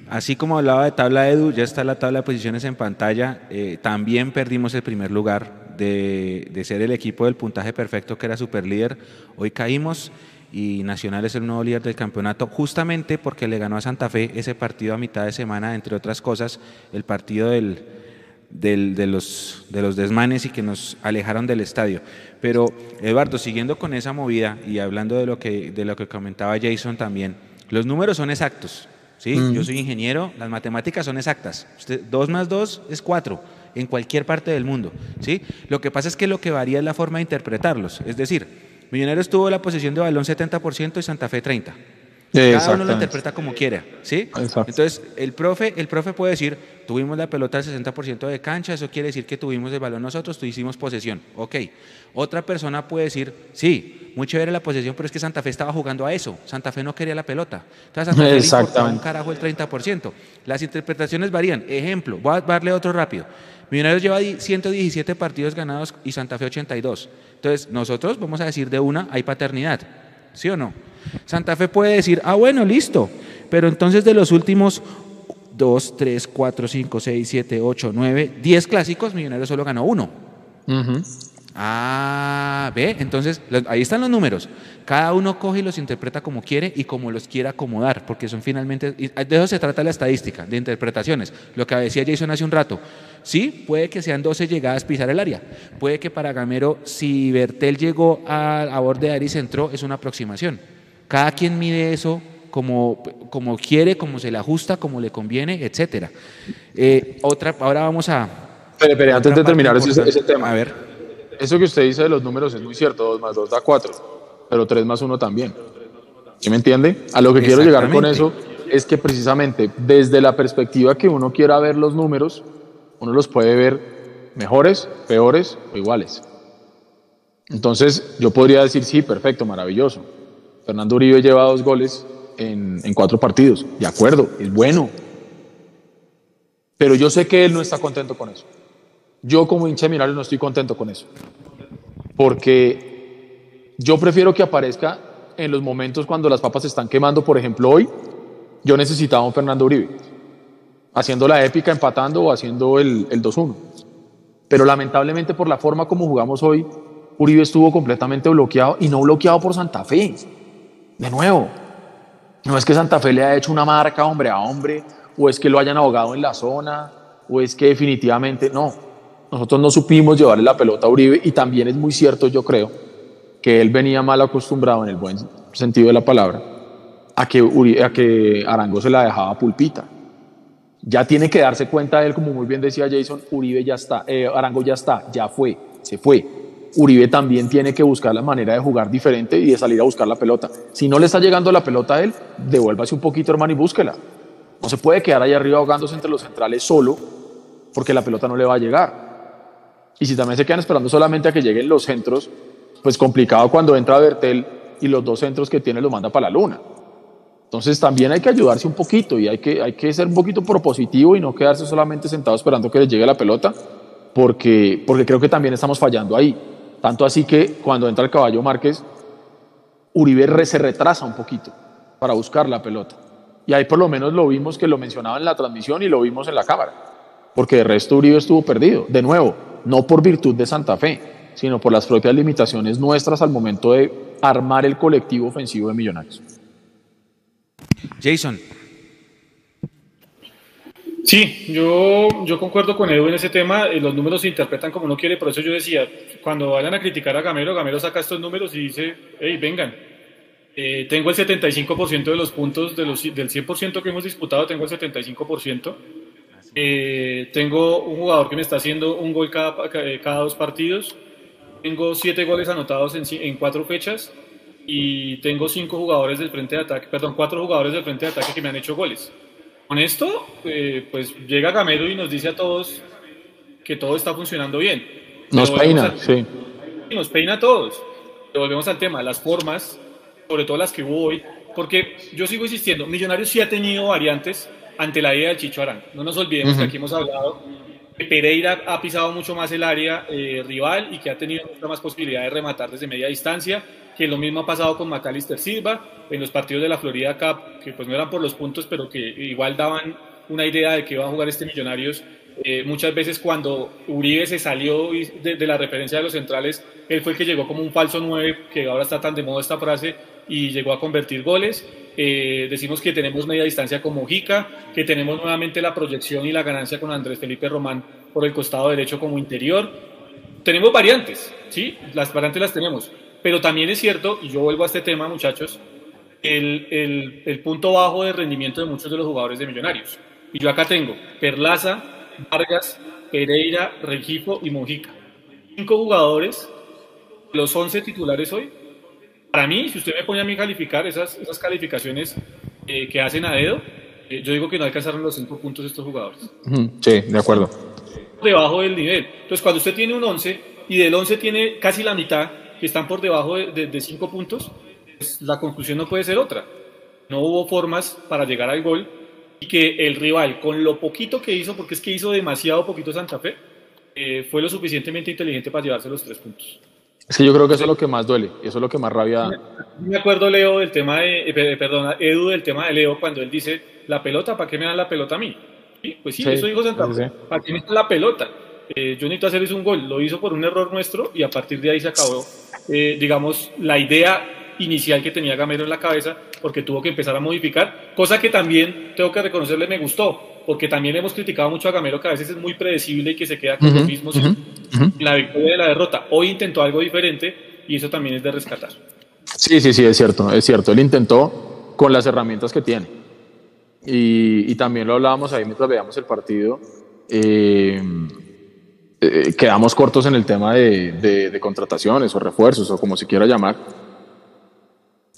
Así como hablaba de tabla Edu, ya está la tabla de posiciones en pantalla. Eh, también perdimos el primer lugar de, de, ser el equipo del puntaje perfecto que era super líder. Hoy caímos y Nacional es el nuevo líder del campeonato justamente porque le ganó a Santa Fe ese partido a mitad de semana, entre otras cosas, el partido del, del, de, los, de los desmanes y que nos alejaron del estadio. Pero Eduardo, siguiendo con esa movida y hablando de lo que, de lo que comentaba Jason también, los números son exactos. ¿sí? Mm. Yo soy ingeniero, las matemáticas son exactas. Usted, dos más dos es cuatro en cualquier parte del mundo. ¿sí? Lo que pasa es que lo que varía es la forma de interpretarlos. Es decir, Millonarios tuvo la posesión de balón 70% y Santa Fe 30%. Cada uno lo interpreta como quiera, ¿sí? Exacto. Entonces, el profe, el profe puede decir, tuvimos la pelota al 60% de cancha, eso quiere decir que tuvimos el balón nosotros, tú hicimos posesión, ok. Otra persona puede decir, sí, muy chévere la posesión, pero es que Santa Fe estaba jugando a eso, Santa Fe no quería la pelota. Entonces, Santa Fe le un carajo el 30%. Las interpretaciones varían. Ejemplo, voy a darle otro rápido. Millonarios lleva 117 partidos ganados y Santa Fe 82. Entonces, nosotros vamos a decir de una, hay paternidad, ¿sí o no? Santa Fe puede decir, ah, bueno, listo, pero entonces de los últimos 2, 3, 4, 5, 6, 7, 8, 9, 10 clásicos, Millonarios solo ganó uno. Uh -huh. Ah, ve, entonces ahí están los números. Cada uno coge y los interpreta como quiere y como los quiere acomodar, porque son finalmente, de eso se trata la estadística, de interpretaciones. Lo que decía Jason hace un rato, sí, puede que sean 12 llegadas pisar el área, puede que para Gamero, si Bertel llegó a, a borde de área y centró, es una aproximación. Cada quien mide eso como, como quiere, como se le ajusta, como le conviene, etcétera. Eh, otra, ahora vamos a... Espere, espere, antes de terminar ese, ese tema. A ver. Eso que usted dice de los números es muy cierto, 2 más 2 da 4, pero 3 más 1 también. ¿Sí me entiende? A lo que quiero llegar con eso es que precisamente desde la perspectiva que uno quiera ver los números, uno los puede ver mejores, peores o iguales. Entonces yo podría decir, sí, perfecto, maravilloso. Fernando Uribe lleva dos goles en, en cuatro partidos. De acuerdo, es bueno. Pero yo sé que él no está contento con eso. Yo como hincha de Millonarios no estoy contento con eso. Porque yo prefiero que aparezca en los momentos cuando las papas se están quemando. Por ejemplo, hoy yo necesitaba a un Fernando Uribe. Haciendo la épica, empatando o haciendo el, el 2-1. Pero lamentablemente por la forma como jugamos hoy, Uribe estuvo completamente bloqueado y no bloqueado por Santa Fe. De nuevo, no es que Santa Fe le haya hecho una marca hombre a hombre, o es que lo hayan ahogado en la zona, o es que definitivamente no nosotros no supimos llevarle la pelota a Uribe y también es muy cierto, yo creo, que él venía mal acostumbrado en el buen sentido de la palabra a que, a que Arango se la dejaba pulpita. Ya tiene que darse cuenta él, como muy bien decía Jason, Uribe ya está, eh, Arango ya está, ya fue, se fue. Uribe también tiene que buscar la manera de jugar diferente y de salir a buscar la pelota. Si no le está llegando la pelota a él, devuélvase un poquito, hermano, y búsquela. No se puede quedar ahí arriba ahogándose entre los centrales solo porque la pelota no le va a llegar. Y si también se quedan esperando solamente a que lleguen los centros, pues complicado cuando entra Bertel y los dos centros que tiene los manda para la luna. Entonces también hay que ayudarse un poquito y hay que, hay que ser un poquito propositivo y no quedarse solamente sentado esperando que le llegue la pelota, porque, porque creo que también estamos fallando ahí. Tanto así que cuando entra el caballo Márquez, Uribe se retrasa un poquito para buscar la pelota. Y ahí por lo menos lo vimos que lo mencionaba en la transmisión y lo vimos en la cámara, porque de resto Uribe estuvo perdido. De nuevo, no por virtud de Santa Fe, sino por las propias limitaciones nuestras al momento de armar el colectivo ofensivo de Millonarios. Jason. Sí, yo, yo concuerdo con Edu en ese tema. Eh, los números se interpretan como uno quiere, por eso yo decía, cuando vayan a criticar a Gamero, Gamero saca estos números y dice, hey, vengan, eh, tengo el 75% de los puntos de los, del 100% que hemos disputado, tengo el 75%. Eh, tengo un jugador que me está haciendo un gol cada, cada dos partidos. Tengo siete goles anotados en, en cuatro fechas y tengo cinco jugadores del frente de ataque, perdón, cuatro jugadores del frente de ataque que me han hecho goles. Con esto, eh, pues llega Gamero y nos dice a todos que todo está funcionando bien. Nos peina, sí. Nos peina a todos. volvemos al tema, las formas, sobre todo las que hubo hoy, porque yo sigo insistiendo, Millonarios sí ha tenido variantes ante la idea de Chicho Arán. No nos olvidemos que aquí hemos hablado que Pereira ha pisado mucho más el área eh, rival y que ha tenido mucha más posibilidad de rematar desde media distancia que lo mismo ha pasado con Macalister Silva en los partidos de la Florida Cup, que pues no eran por los puntos, pero que igual daban una idea de que iba a jugar este Millonarios. Eh, muchas veces cuando Uribe se salió de, la referencia de los centrales, él fue el que llegó como un falso 9, que ahora está tan de moda esta frase, y llegó a convertir goles. Eh, decimos que tenemos media distancia con Mojica, que tenemos nuevamente la proyección y la ganancia con Andrés Felipe Román por el costado derecho como interior. Tenemos variantes, ¿sí? Las variantes las tenemos. Pero también es cierto, y yo vuelvo a este tema, muchachos, el, el, punto bajo de rendimiento de muchos de los jugadores de Millonarios. Y yo acá tengo Perlaza, Vargas, Pereira, Regifo y Mojica. Cinco jugadores, los 11 titulares hoy. Para mí, si usted me pone a mí calificar esas, esas calificaciones eh, que hacen a dedo, eh, yo digo que no alcanzaron los cinco puntos estos jugadores. Sí, de acuerdo. Debajo del nivel. Entonces, cuando usted tiene un 11 y del 11 tiene casi la mitad, que están por debajo de, cinco puntos, pues, la conclusión no puede ser otra. No hubo formas para llegar al gol y que el rival, con lo poquito que hizo, porque es que hizo demasiado poquito Santa Fe, eh, fue lo suficientemente inteligente para llevarse los tres puntos. Es que yo creo que eso es lo que más duele, eso es lo que más rabia. Me acuerdo, Leo, del tema de, eh, perdona, Edu, del tema de Leo, cuando él dice, la pelota, ¿para qué me dan la pelota a mí? Pues sí, eso dijo Santa Fe, ¿para qué me dan la pelota? Eh, yo necesito hacer un gol, lo hizo por un error nuestro y a partir de ahí se acabó, eh, digamos, la idea inicial que tenía Gamero en la cabeza, porque tuvo que empezar a modificar, cosa que también tengo que reconocerle me gustó, porque también hemos criticado mucho a Gamero que a veces es muy predecible y que se queda con los mismos la victoria de la derrota. Hoy intentó algo diferente y eso también es de rescatar. Sí, sí, sí, es cierto, es cierto. Él intentó con las herramientas que tiene. Y, y también lo hablábamos ahí mientras veíamos el partido. Eh, eh, quedamos cortos en el tema de, contrataciones o refuerzos o como se quiera llamar.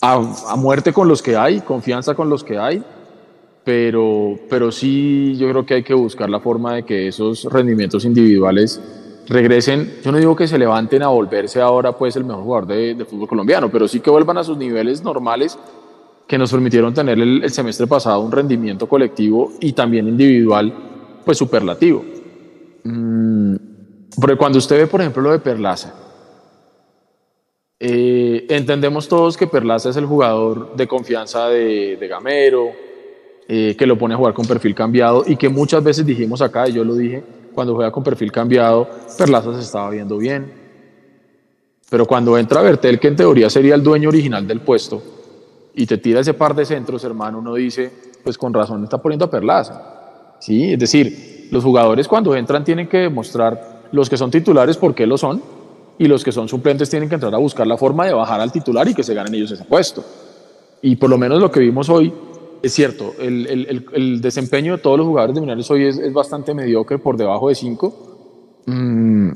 A, muerte con los que hay, confianza con los que hay, pero, pero sí yo creo que hay que buscar la forma de que esos rendimientos individuales regresen. Yo no digo que se levanten a volverse ahora pues el mejor jugador de, fútbol colombiano, pero sí que vuelvan a sus niveles normales que nos permitieron tener el, semestre pasado un rendimiento colectivo y también individual pues superlativo. Mm, porque cuando usted ve, por ejemplo, lo de Perlaza, eh, entendemos todos que Perlaza es el jugador de confianza de, Gamero, eh, que lo pone a jugar con perfil cambiado y que muchas veces dijimos acá, y yo lo dije, cuando juega con perfil cambiado, Perlaza se estaba viendo bien. Pero cuando entra Bertel, que en teoría sería el dueño original del puesto, y te tira ese par de centros, hermano, uno dice, pues con razón está poniendo a Perlaza. ¿Sí? Es decir, los jugadores cuando entran tienen que demostrar los que son titulares, ¿por qué lo son? Y los que son suplentes tienen que entrar a buscar la forma de bajar al titular y que se ganen ellos ese puesto. Y por lo menos lo que vimos hoy es cierto, el, desempeño de todos los jugadores de Millonarios hoy es, bastante mediocre, por debajo de 5. Mm,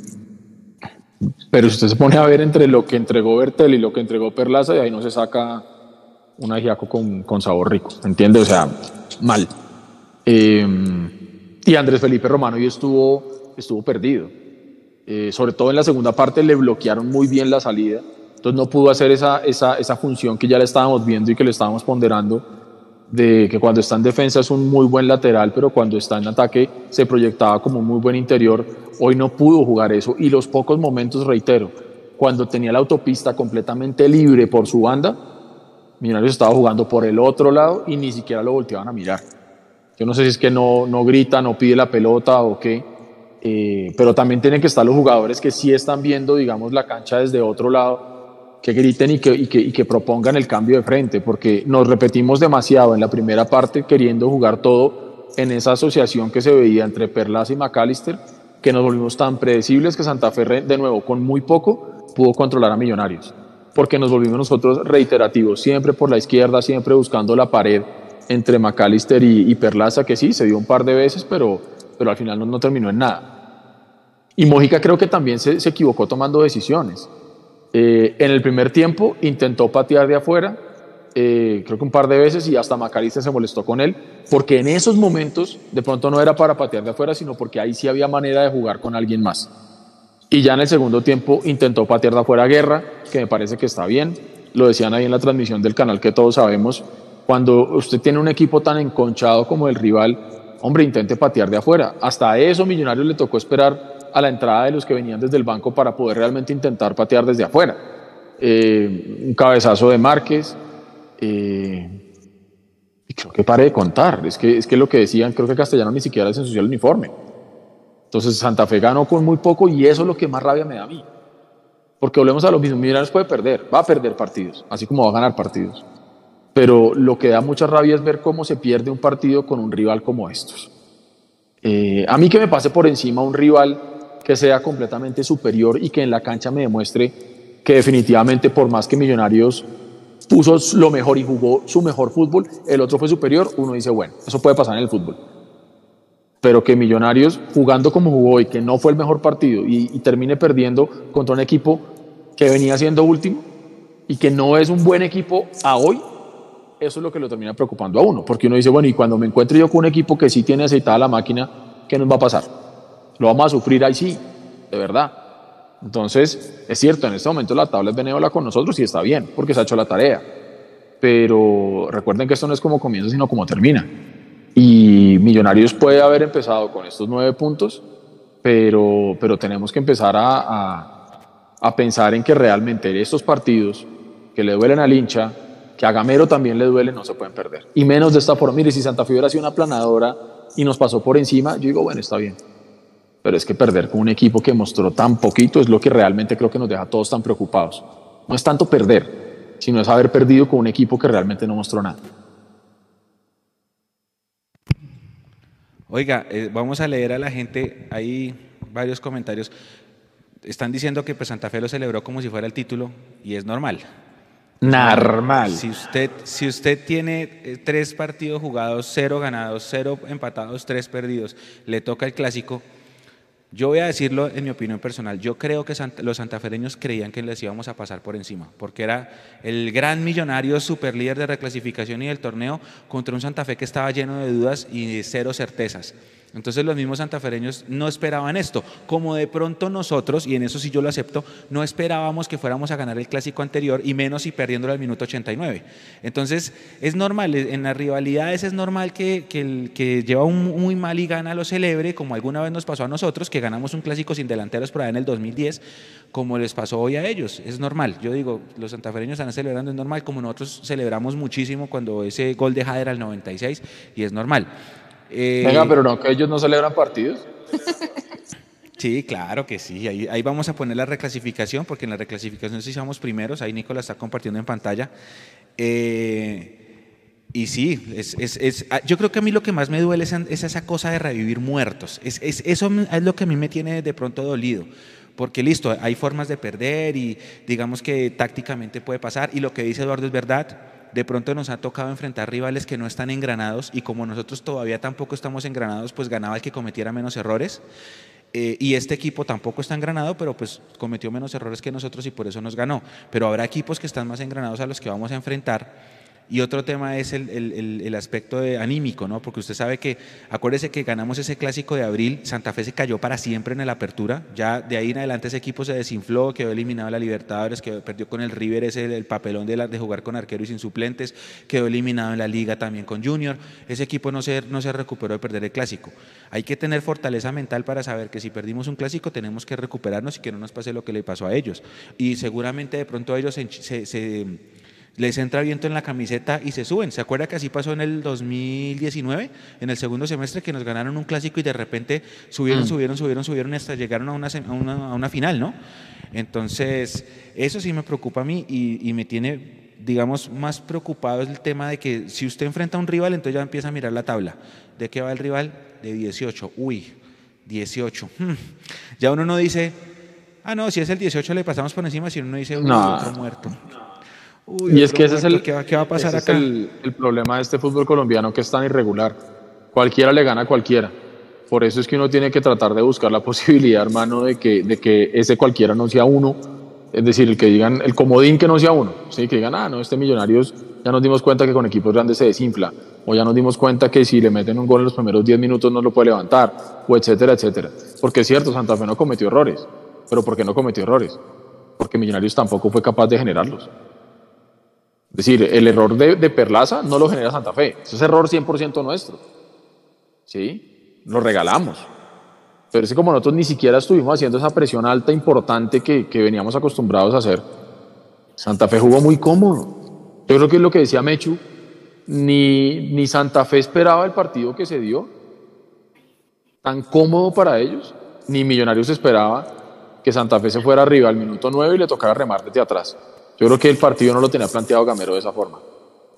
pero si usted se pone a ver entre lo que entregó Bertel y lo que entregó Perlaza, de ahí no se saca un ajiaco con, con sabor rico, ¿entiende? O sea, mal. Eh, y Andrés Felipe Romano hoy estuvo, estuvo perdido. Eh, sobre todo en la segunda parte le bloquearon muy bien la salida. Entonces no pudo hacer esa, esa, esa función que ya le estábamos viendo y que le estábamos ponderando, de que cuando está en defensa es un muy buen lateral, pero cuando está en ataque se proyectaba como un muy buen interior. Hoy no pudo jugar eso y los pocos momentos, reitero, cuando tenía la autopista completamente libre por su banda, Millonarios estaba jugando por el otro lado y ni siquiera lo volteaban a mirar. Yo no sé si es que no, no grita, no pide la pelota o qué, eh, pero también tienen que estar los jugadores que sí están viendo, digamos, la cancha desde otro lado, que griten y que, y que, y que propongan el cambio de frente, porque nos repetimos demasiado en la primera parte queriendo jugar todo en esa asociación que se veía entre Perlas y McAllister, que nos volvimos tan predecibles que Santa Fe, de nuevo, con muy poco, pudo controlar a Millonarios, porque nos volvimos nosotros reiterativos, siempre por la izquierda, siempre buscando la pared entre McAllister y, y, Perlaza, que sí, se dio un par de veces, pero, pero al final no, terminó en nada. Y Mojica creo que también se, se equivocó tomando decisiones. Eh, en el primer tiempo intentó patear de afuera, eh, creo que un par de veces, y hasta McAllister se molestó con él, porque en esos momentos de pronto no era para patear de afuera, sino porque ahí sí había manera de jugar con alguien más. Y ya en el segundo tiempo intentó patear de afuera a Guerra, que me parece que está bien. Lo decían ahí en la transmisión del canal que todos sabemos, cuando usted tiene un equipo tan enconchado como el rival, hombre, intente patear de afuera. Hasta eso Millonarios le tocó esperar a la entrada de los que venían desde el banco para poder realmente intentar patear desde afuera. Eh, un cabezazo de Márquez. Eh, y creo que pare de contar. Es que, es que lo que decían, creo que Castellano ni siquiera les ensució el uniforme. Entonces Santa Fe ganó con muy poco y eso es lo que más rabia me da a mí. Porque volvemos a lo mismo, Millonarios puede perder, va a perder partidos, así como va a ganar partidos pero lo que da mucha rabia es ver cómo se pierde un partido con un rival como estos. Eh, a mí que me pase por encima un rival que sea completamente superior y que en la cancha me demuestre que definitivamente por más que Millonarios puso lo mejor y jugó su mejor fútbol, el otro fue superior, uno dice, bueno, eso puede pasar en el fútbol. Pero que Millonarios jugando como jugó y que no fue el mejor partido y, y termine perdiendo contra un equipo que venía siendo último y que no es un buen equipo a hoy, eso es lo que lo termina preocupando a uno, porque uno dice, bueno, y cuando me encuentre yo con un equipo que sí tiene aceitada la máquina, ¿qué nos va a pasar? Lo vamos a sufrir ahí sí, de verdad. Entonces, es cierto, en este momento la tabla es benévola con nosotros y está bien, porque se ha hecho la tarea. Pero recuerden que esto no es como comienza, sino como termina. Y Millonarios puede haber empezado con estos nueve puntos, pero, pero tenemos que empezar a, a, pensar en que realmente estos partidos que le duelen al hincha, que a Gamero también le duele, no se pueden perder. Y menos de esta forma. Mire, si Santa Fe hubiera sido una planadora y nos pasó por encima, yo digo, bueno, está bien. Pero es que perder con un equipo que mostró tan poquito es lo que realmente creo que nos deja a todos tan preocupados. No es tanto perder, sino es haber perdido con un equipo que realmente no mostró nada. Oiga, eh, vamos a leer a la gente, hay varios comentarios. Están diciendo que pues, Santa Fe lo celebró como si fuera el título y es normal. Normal. Si usted, si usted tiene eh, tres partidos jugados, cero ganados, cero empatados, tres perdidos, le toca el clásico. Yo voy a decirlo en mi opinión personal. Yo creo que los santafereños creían que les íbamos a pasar por encima, porque era el gran millonario super líder de reclasificación y del torneo contra un Santa Fe que estaba lleno de dudas y cero certezas. Entonces los mismos santafereños no esperaban esto, como de pronto nosotros, y en eso sí yo lo acepto, no esperábamos que fuéramos a ganar el clásico anterior y menos y perdiéndolo al minuto 89. Entonces es normal, en las rivalidades es normal que, que el que lleva un muy mal y gana lo celebre, como alguna vez nos pasó a nosotros, que ganamos un clásico sin delanteros por ahí en el 2010, como les pasó hoy a ellos, es normal. Yo digo, los santafereños están celebrando, es normal, como nosotros celebramos muchísimo cuando ese gol de Jader al 96, y es normal. Eh, Venga, pero no, que ellos no celebran partidos. Sí, claro que sí. Ahí, ahí, vamos a poner la reclasificación, porque en la reclasificación sí somos primeros. Ahí Nicolás está compartiendo en pantalla. Eh, Y sí, es, es, es, ah, yo creo que a mí lo que más me duele es, es esa cosa de revivir muertos. Es, es, eso es lo que a mí me tiene de pronto dolido. Porque listo, hay formas de perder y digamos que tácticamente puede pasar. Y lo que dice Eduardo es verdad. De pronto nos ha tocado enfrentar rivales que no están engranados y como nosotros todavía tampoco estamos engranados, pues ganaba el que cometiera menos errores. Eh, y este equipo tampoco está engranado, pero pues cometió menos errores que nosotros y por eso nos ganó. Pero habrá equipos que están más engranados a los que vamos a enfrentar y otro tema es el, el, el, aspecto de anímico, ¿no? Porque usted sabe que, acuérdese que ganamos ese clásico de abril, Santa Fe se cayó para siempre en la apertura, ya de ahí en adelante ese equipo se desinfló, quedó eliminado de la Libertadores, que perdió con el River ese el papelón de, la, de jugar con arquero y sin suplentes, quedó eliminado en la liga también con Junior, ese equipo no se, no se recuperó de perder el clásico. Hay que tener fortaleza mental para saber que si perdimos un clásico tenemos que recuperarnos y que no nos pase lo que le pasó a ellos. Y seguramente de pronto ellos se, se les entra viento en la camiseta y se suben. ¿Se acuerda que así pasó en el 2019, en el segundo semestre, que nos ganaron un clásico y de repente subieron, mm. subieron, subieron, subieron hasta llegaron a una, a una, final, ¿no? Entonces, eso sí me preocupa a mí y, me tiene, digamos, más preocupado es el tema de que si usted enfrenta a un rival, entonces ya empieza a mirar la tabla. ¿De qué va el rival? De 18. Uy, 18. Hmm. Ya uno no dice, ah, no, si es el 18 le pasamos por encima, si uno dice, uy, otro muerto y es que ese es el, ¿qué va, a pasar acá? el, problema de este fútbol colombiano que es tan irregular. Cualquiera le gana a cualquiera. Por eso es que uno tiene que tratar de buscar la posibilidad, hermano, de que, de que ese cualquiera no sea uno. Es decir, el que digan, el comodín que no sea uno. ¿sí? Que digan, ah, no, este Millonarios ya nos dimos cuenta que con equipos grandes se desinfla. O ya nos dimos cuenta que si le meten un gol en los primeros 10 minutos no lo puede levantar. O etcétera, etcétera. Porque es cierto, Santa Fe no cometió errores. Pero ¿por qué no cometió errores? Porque Millonarios tampoco fue capaz de generarlos. Es decir, el error de, Perlaza no lo genera Santa Fe. Ese es error 100% nuestro. ¿Sí? Lo regalamos. Pero es que como nosotros ni siquiera estuvimos haciendo esa presión alta importante que, veníamos acostumbrados a hacer, Santa Fe jugó muy cómodo. Yo creo que es lo que decía Mechu, ni, ni Santa Fe esperaba el partido que se dio, tan cómodo para ellos, ni Millonarios esperaba que Santa Fe se fuera arriba al minuto 9 y le tocara remar desde atrás. Yo creo que el partido no lo tenía planteado Gamero de esa forma.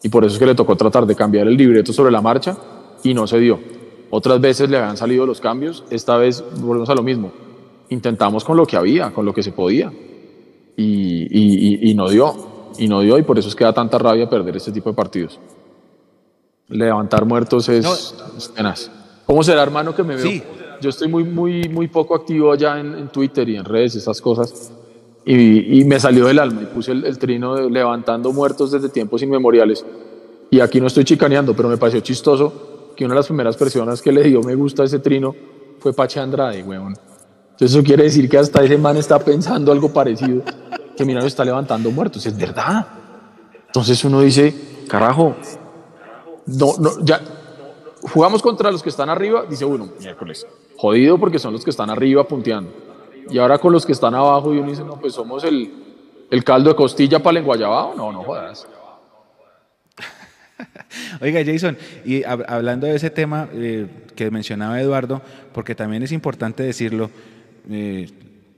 Y por eso es que le tocó tratar de cambiar el libreto sobre la marcha y no se dio. Otras veces le habían salido los cambios, esta vez volvemos a lo mismo. Intentamos con lo que había, con lo que se podía. Y, no dio. Y no dio, y por eso es que da tanta rabia perder este tipo de partidos. Levantar muertos es, tenaz. ¿Cómo será, hermano, que me veo? Yo estoy muy, muy, muy poco activo allá en, en Twitter y en redes, esas cosas y, me salió del alma y puse el, trino de levantando muertos desde tiempos inmemoriales. Y aquí no estoy chicaneando, pero me pareció chistoso que una de las primeras personas que le dio me gusta a ese trino fue Pache Andrade, weón. Entonces eso quiere decir que hasta ese man está pensando algo parecido, que mira, está levantando muertos, es verdad. Entonces uno dice, carajo, no, no, ya jugamos contra los que están arriba, dice uno, miércoles, jodido porque son los que están arriba punteando y ahora con los que están abajo y uno dice, no, pues somos el, el caldo de costilla para el enguayabado. No, no jodas. Oiga, Jason, y hablando de ese tema eh, que mencionaba Eduardo, porque también es importante decirlo, eh,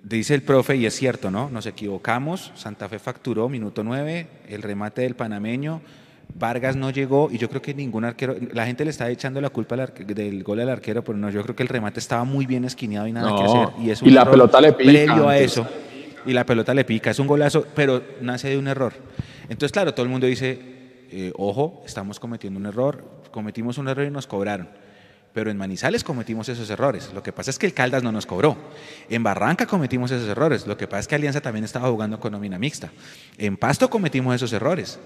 dice el profe, y es cierto, ¿no? Nos equivocamos, Santa Fe facturó, minuto 9, el remate del panameño, Vargas no llegó y yo creo que ningún arquero, la gente le está echando la culpa del gol al arquero, pero no, yo creo que el remate estaba muy bien esquineado y nada que hacer. Y, es y la pelota le pica. Previo a eso, y la pelota le pica, es un golazo, pero nace de un error. Entonces, claro, todo el mundo dice, eh, ojo, estamos cometiendo un error, cometimos un error y nos cobraron. Pero en Manizales cometimos esos errores. Lo que pasa es que el Caldas no nos cobró. En Barranca cometimos esos errores. Lo que pasa es que Alianza también estaba jugando con nómina mixta. En Pasto cometimos esos errores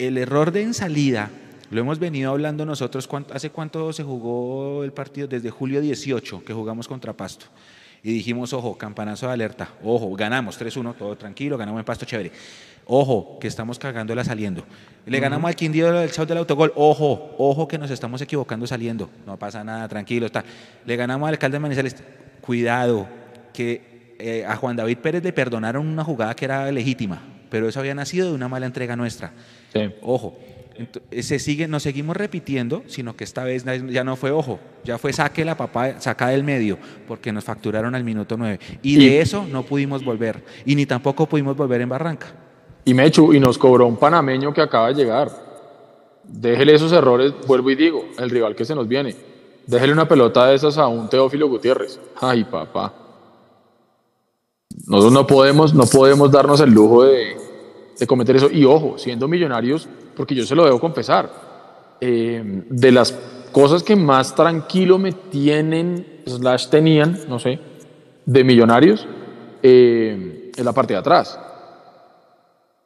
el error de en salida, lo hemos venido hablando nosotros, ¿hace cuánto se jugó el partido? Desde julio 18 que jugamos contra Pasto. Y dijimos, ojo, campanazo de alerta, ojo, ganamos 3-1, todo tranquilo, ganamos en Pasto, chévere. Ojo, que estamos cagándola saliendo. Le ganamos al Quindío del show del autogol. Ojo, ojo que nos estamos equivocando saliendo. No pasa nada, tranquilo. Está. Le ganamos al alcalde de Manizales. Cuidado, que eh, a Juan David Pérez le perdonaron una jugada que era legítima, pero eso había nacido de una mala entrega nuestra. Ojo, se sigue, nos seguimos repitiendo, sino que esta vez ya no fue ojo, ya fue saque la papá, saca del medio, porque nos facturaron al minuto 9. Y, de eso no pudimos volver, y ni tampoco pudimos volver en Barranca. Y Mechu, y nos cobró un panameño que acaba de llegar. Déjele esos errores, vuelvo y digo, el rival que se nos viene. Déjele una pelota de esas a un Teófilo Gutiérrez. Ay, papá. Nosotros no podemos, no podemos darnos el lujo de, cometer eso. Y ojo, siendo millonarios, porque yo se lo debo confesar, eh, de las cosas que más tranquilo me tienen, slash tenían, no sé, de millonarios, eh, es la parte de atrás.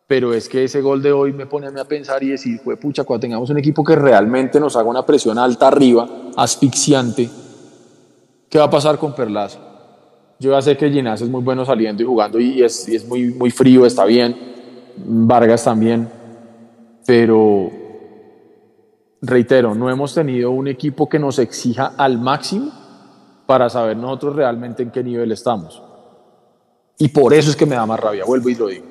Pero es que ese gol de hoy me pone a pensar y decir, fue pucha, cuando tengamos un equipo que realmente nos haga una presión alta arriba, asfixiante, ¿qué va a pasar con Perlaza? Yo ya sé que Ginás es muy bueno saliendo y jugando y es, y es muy, muy frío, está bien. Vargas también. Pero, reitero, no hemos tenido un equipo que nos exija al máximo para saber nosotros realmente en qué nivel estamos. Y por eso es que me da más rabia, vuelvo y lo digo.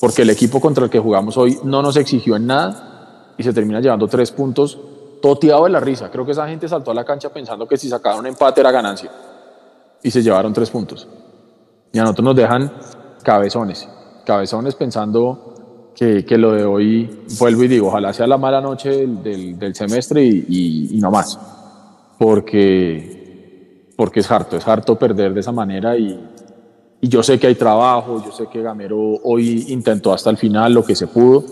Porque el equipo contra el que jugamos hoy no nos exigió en nada y se termina llevando tres puntos toteado de la risa. Creo que esa gente saltó a la cancha pensando que si sacaban un empate era ganancia. Y se llevaron tres puntos. Y a nosotros nos dejan cabezones. Cabezones pensando que, que lo de hoy, vuelvo y digo, ojalá sea la mala noche del, del, del semestre y, y, y no más. Porque, porque es harto, es harto perder de esa manera y, y yo sé que hay trabajo, yo sé que Gamero hoy intentó hasta el final lo que se pudo,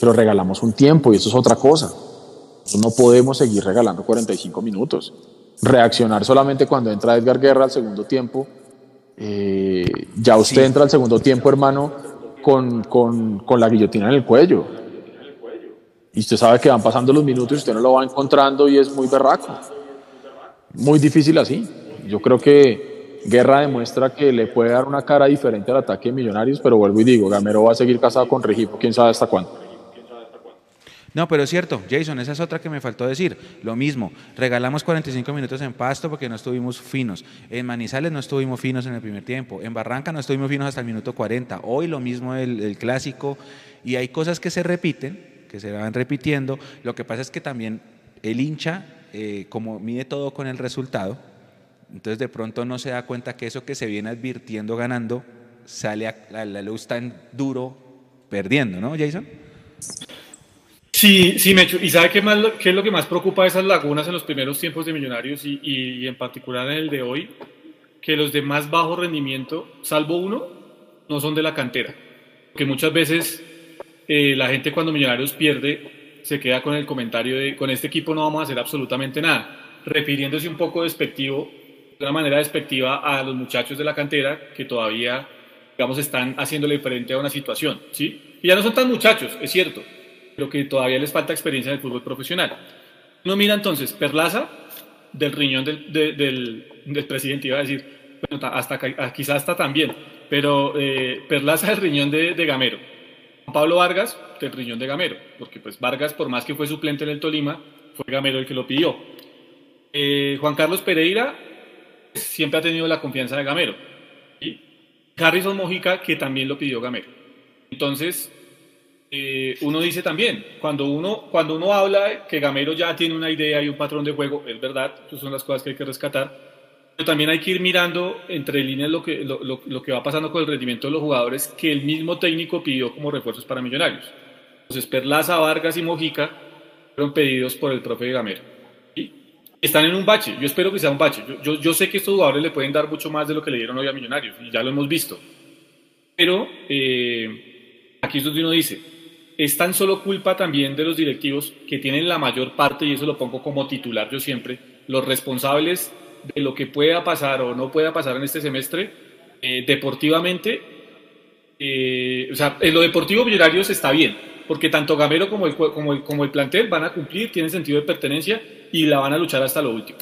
pero regalamos un tiempo y eso es otra cosa. No podemos seguir regalando 45 minutos. Reaccionar solamente cuando entra Edgar Guerra al segundo tiempo. Eh, ya usted sí. entra al segundo tiempo, hermano, con, con, con, la guillotina en el cuello. Y usted sabe que van pasando los minutos y usted no lo va encontrando y es muy berraco. Muy difícil así. Yo creo que Guerra demuestra que le puede dar una cara diferente al ataque de Millonarios, pero vuelvo y digo, Gamero va a seguir casado con Regifo, quién sabe hasta cuándo. No, pero es cierto, Jason, esa es otra que me faltó decir. Lo mismo, regalamos 45 minutos en Pasto porque no estuvimos finos. En Manizales no estuvimos finos en el primer tiempo. En Barranca no estuvimos finos hasta el minuto 40. Hoy lo mismo el, el clásico. Y hay cosas que se repiten, que se van repitiendo. Lo que pasa es que también el hincha, eh, como mide todo con el resultado, entonces de pronto no se da cuenta que eso que se viene advirtiendo ganando sale a, la luz tan duro perdiendo, ¿no, Jason? Sí, sí, Mecho. ¿Y sabe qué, es lo que más preocupa de esas lagunas en los primeros tiempos de Millonarios y, y en particular en el de hoy? Que los de más bajo rendimiento, salvo uno, no son de la cantera. Que muchas veces eh, la gente cuando Millonarios pierde se queda con el comentario de con este equipo no vamos a hacer absolutamente nada, refiriéndose un poco despectivo de una manera despectiva a los muchachos de la cantera que todavía, digamos, están haciéndole frente a una situación, ¿sí? Y ya no son tan muchachos, es cierto, pero que todavía les falta experiencia en el fútbol profesional. Uno mira entonces, Perlaza, del riñón del, de, del, del, presidente, iba a decir, hasta, quizás hasta también, pero eh, Perlaza del riñón de, de Gamero. Pablo Vargas, del riñón de Gamero, porque pues Vargas, por más que fue suplente en el Tolima, fue Gamero el que lo pidió. Eh, Juan Carlos Pereira, siempre ha tenido la confianza de Gamero. Y Harrison Mojica, que también lo pidió Gamero. Entonces, eh, uno dice también, cuando uno, cuando uno habla que Gamero ya tiene una idea y un patrón de juego, es verdad, esas son las cosas que hay que rescatar, pero también hay que ir mirando entre líneas lo que, lo, lo, lo que va pasando con el rendimiento de los jugadores que el mismo técnico pidió como refuerzos para Millonarios. Entonces, Perlaza, Vargas y Mojica fueron pedidos por el profe Gamero están en un bache. Yo espero que sea un bache. Yo, yo, yo, sé que estos jugadores le pueden dar mucho más de lo que le dieron hoy a Millonarios, y ya lo hemos visto. Pero eh, aquí es donde uno dice, es tan solo culpa también de los directivos que tienen la mayor parte, y eso lo pongo como titular yo siempre, los responsables de lo que pueda pasar o no pueda pasar en este semestre, eh, deportivamente, eh, o sea, en lo deportivo Millonarios está bien, porque tanto Gamero como el, como, el, como el plantel van a cumplir, tienen sentido de pertenencia y la van a luchar hasta lo último.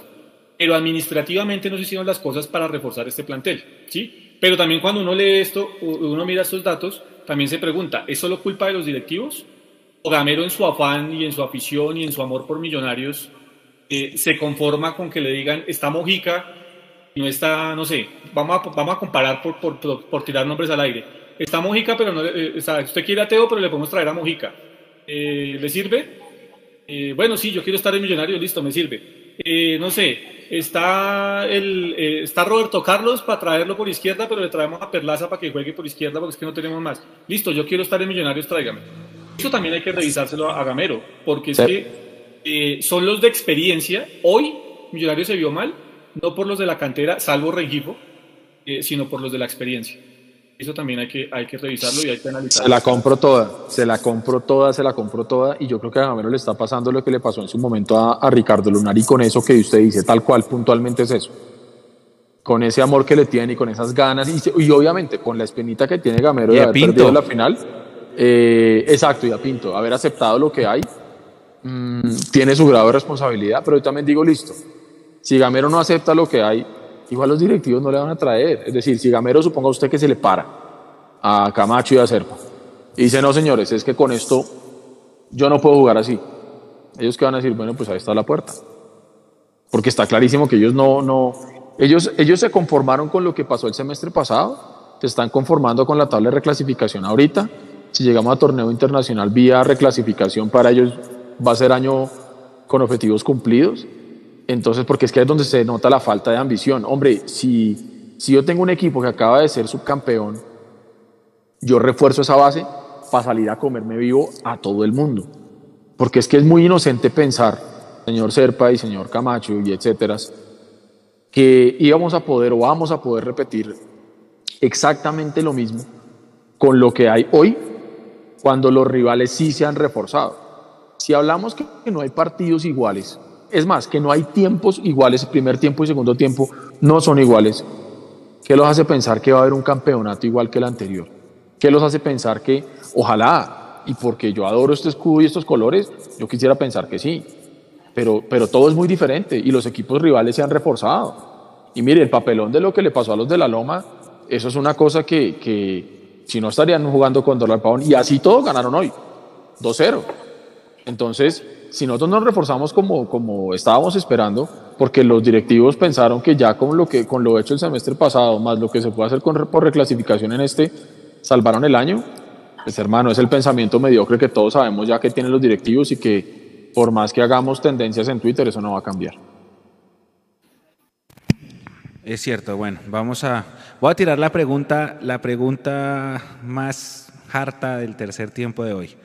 Pero administrativamente no se hicieron las cosas para reforzar este plantel, ¿sí? Pero también cuando uno lee esto, uno mira estos datos, también se pregunta, ¿es solo culpa de los directivos? ¿O Gamero en su afán y en su afición y en su amor por millonarios eh, se conforma con que le digan, está Mojica, no está, no sé, vamos a, vamos a comparar por, por, por, por tirar nombres al aire. Está Mojica, pero no, eh, sea, usted quiere a Teo, pero le podemos traer a Mojica. Eh, ¿Le sirve? Eh, bueno, sí, yo quiero estar en Millonario, listo, me sirve. Eh, no sé, está, el, eh, está Roberto Carlos para traerlo por izquierda, pero le traemos a Perlaza para que juegue por izquierda porque es que no tenemos más. Listo, yo quiero estar en Millonarios, tráigame. eso también hay que revisárselo a Gamero, porque es que eh, son los de experiencia. Hoy Millonarios se vio mal, no por los de la cantera, salvo Rengifo, eh, sino por los de la experiencia. Eso también hay que, hay que revisarlo y hay que analizarlo. Se la compro toda, se la compro toda, se la compro toda. Y yo creo que a Gamero le está pasando lo que le pasó en su momento a, a Ricardo Lunari con eso que usted dice, tal cual, puntualmente es eso. Con ese amor que le tiene y con esas ganas, y, y obviamente con la espinita que tiene Gamero Y de haber Pinto. perdido la final. eh, exacto, y a Pinto, haber aceptado lo que hay, mm, tiene su grado de responsabilidad, pero yo también digo, listo, si Gamero no acepta lo que hay, igual los directivos no le van a traer. Es decir, si Gamero suponga usted que se le para a Camacho y a Serpa y dice, no señores, es que con esto yo no puedo jugar así. Ellos que van a decir, bueno, pues ahí está la puerta. Porque está clarísimo que ellos no, no, ellos, ellos se conformaron con lo que pasó el semestre pasado, se están conformando con la tabla de reclasificación ahorita. Si llegamos a torneo internacional vía reclasificación, para ellos va a ser año con objetivos cumplidos. Entonces, porque es que es donde se nota la falta de ambición. Hombre, si, si yo tengo un equipo que acaba de ser subcampeón, yo refuerzo esa base para salir a comerme vivo a todo el mundo. Porque es que es muy inocente pensar, señor Serpa y señor Camacho y etcétera, que íbamos a poder o vamos a poder repetir exactamente lo mismo con lo que hay hoy cuando los rivales sí se han reforzado. Si hablamos que, no hay partidos iguales, es más, que no hay tiempos iguales, primer tiempo y segundo tiempo no son iguales, ¿qué los hace pensar que va a haber un campeonato igual que el anterior? ¿Qué los hace pensar que ojalá, y porque yo adoro este escudo y estos colores, yo quisiera pensar que sí, pero, pero todo es muy diferente y los equipos rivales se han reforzado. Y mire, el papelón de lo que le pasó a los de la Loma, eso es una cosa que, que si no estarían jugando con dólar pavón, y así todos ganaron hoy, 2-0. Entonces, si nosotros nos reforzamos como, como estábamos esperando, porque los directivos pensaron que ya con lo, que, con lo hecho el semestre pasado, más lo que se puede hacer por reclasificación en este, salvaron el año, pues hermano, es el pensamiento mediocre que todos sabemos ya que tienen los directivos y que por más que hagamos tendencias en Twitter, eso no va a cambiar. Es cierto, bueno, vamos a. Voy a tirar la pregunta, la pregunta más harta del tercer tiempo de hoy.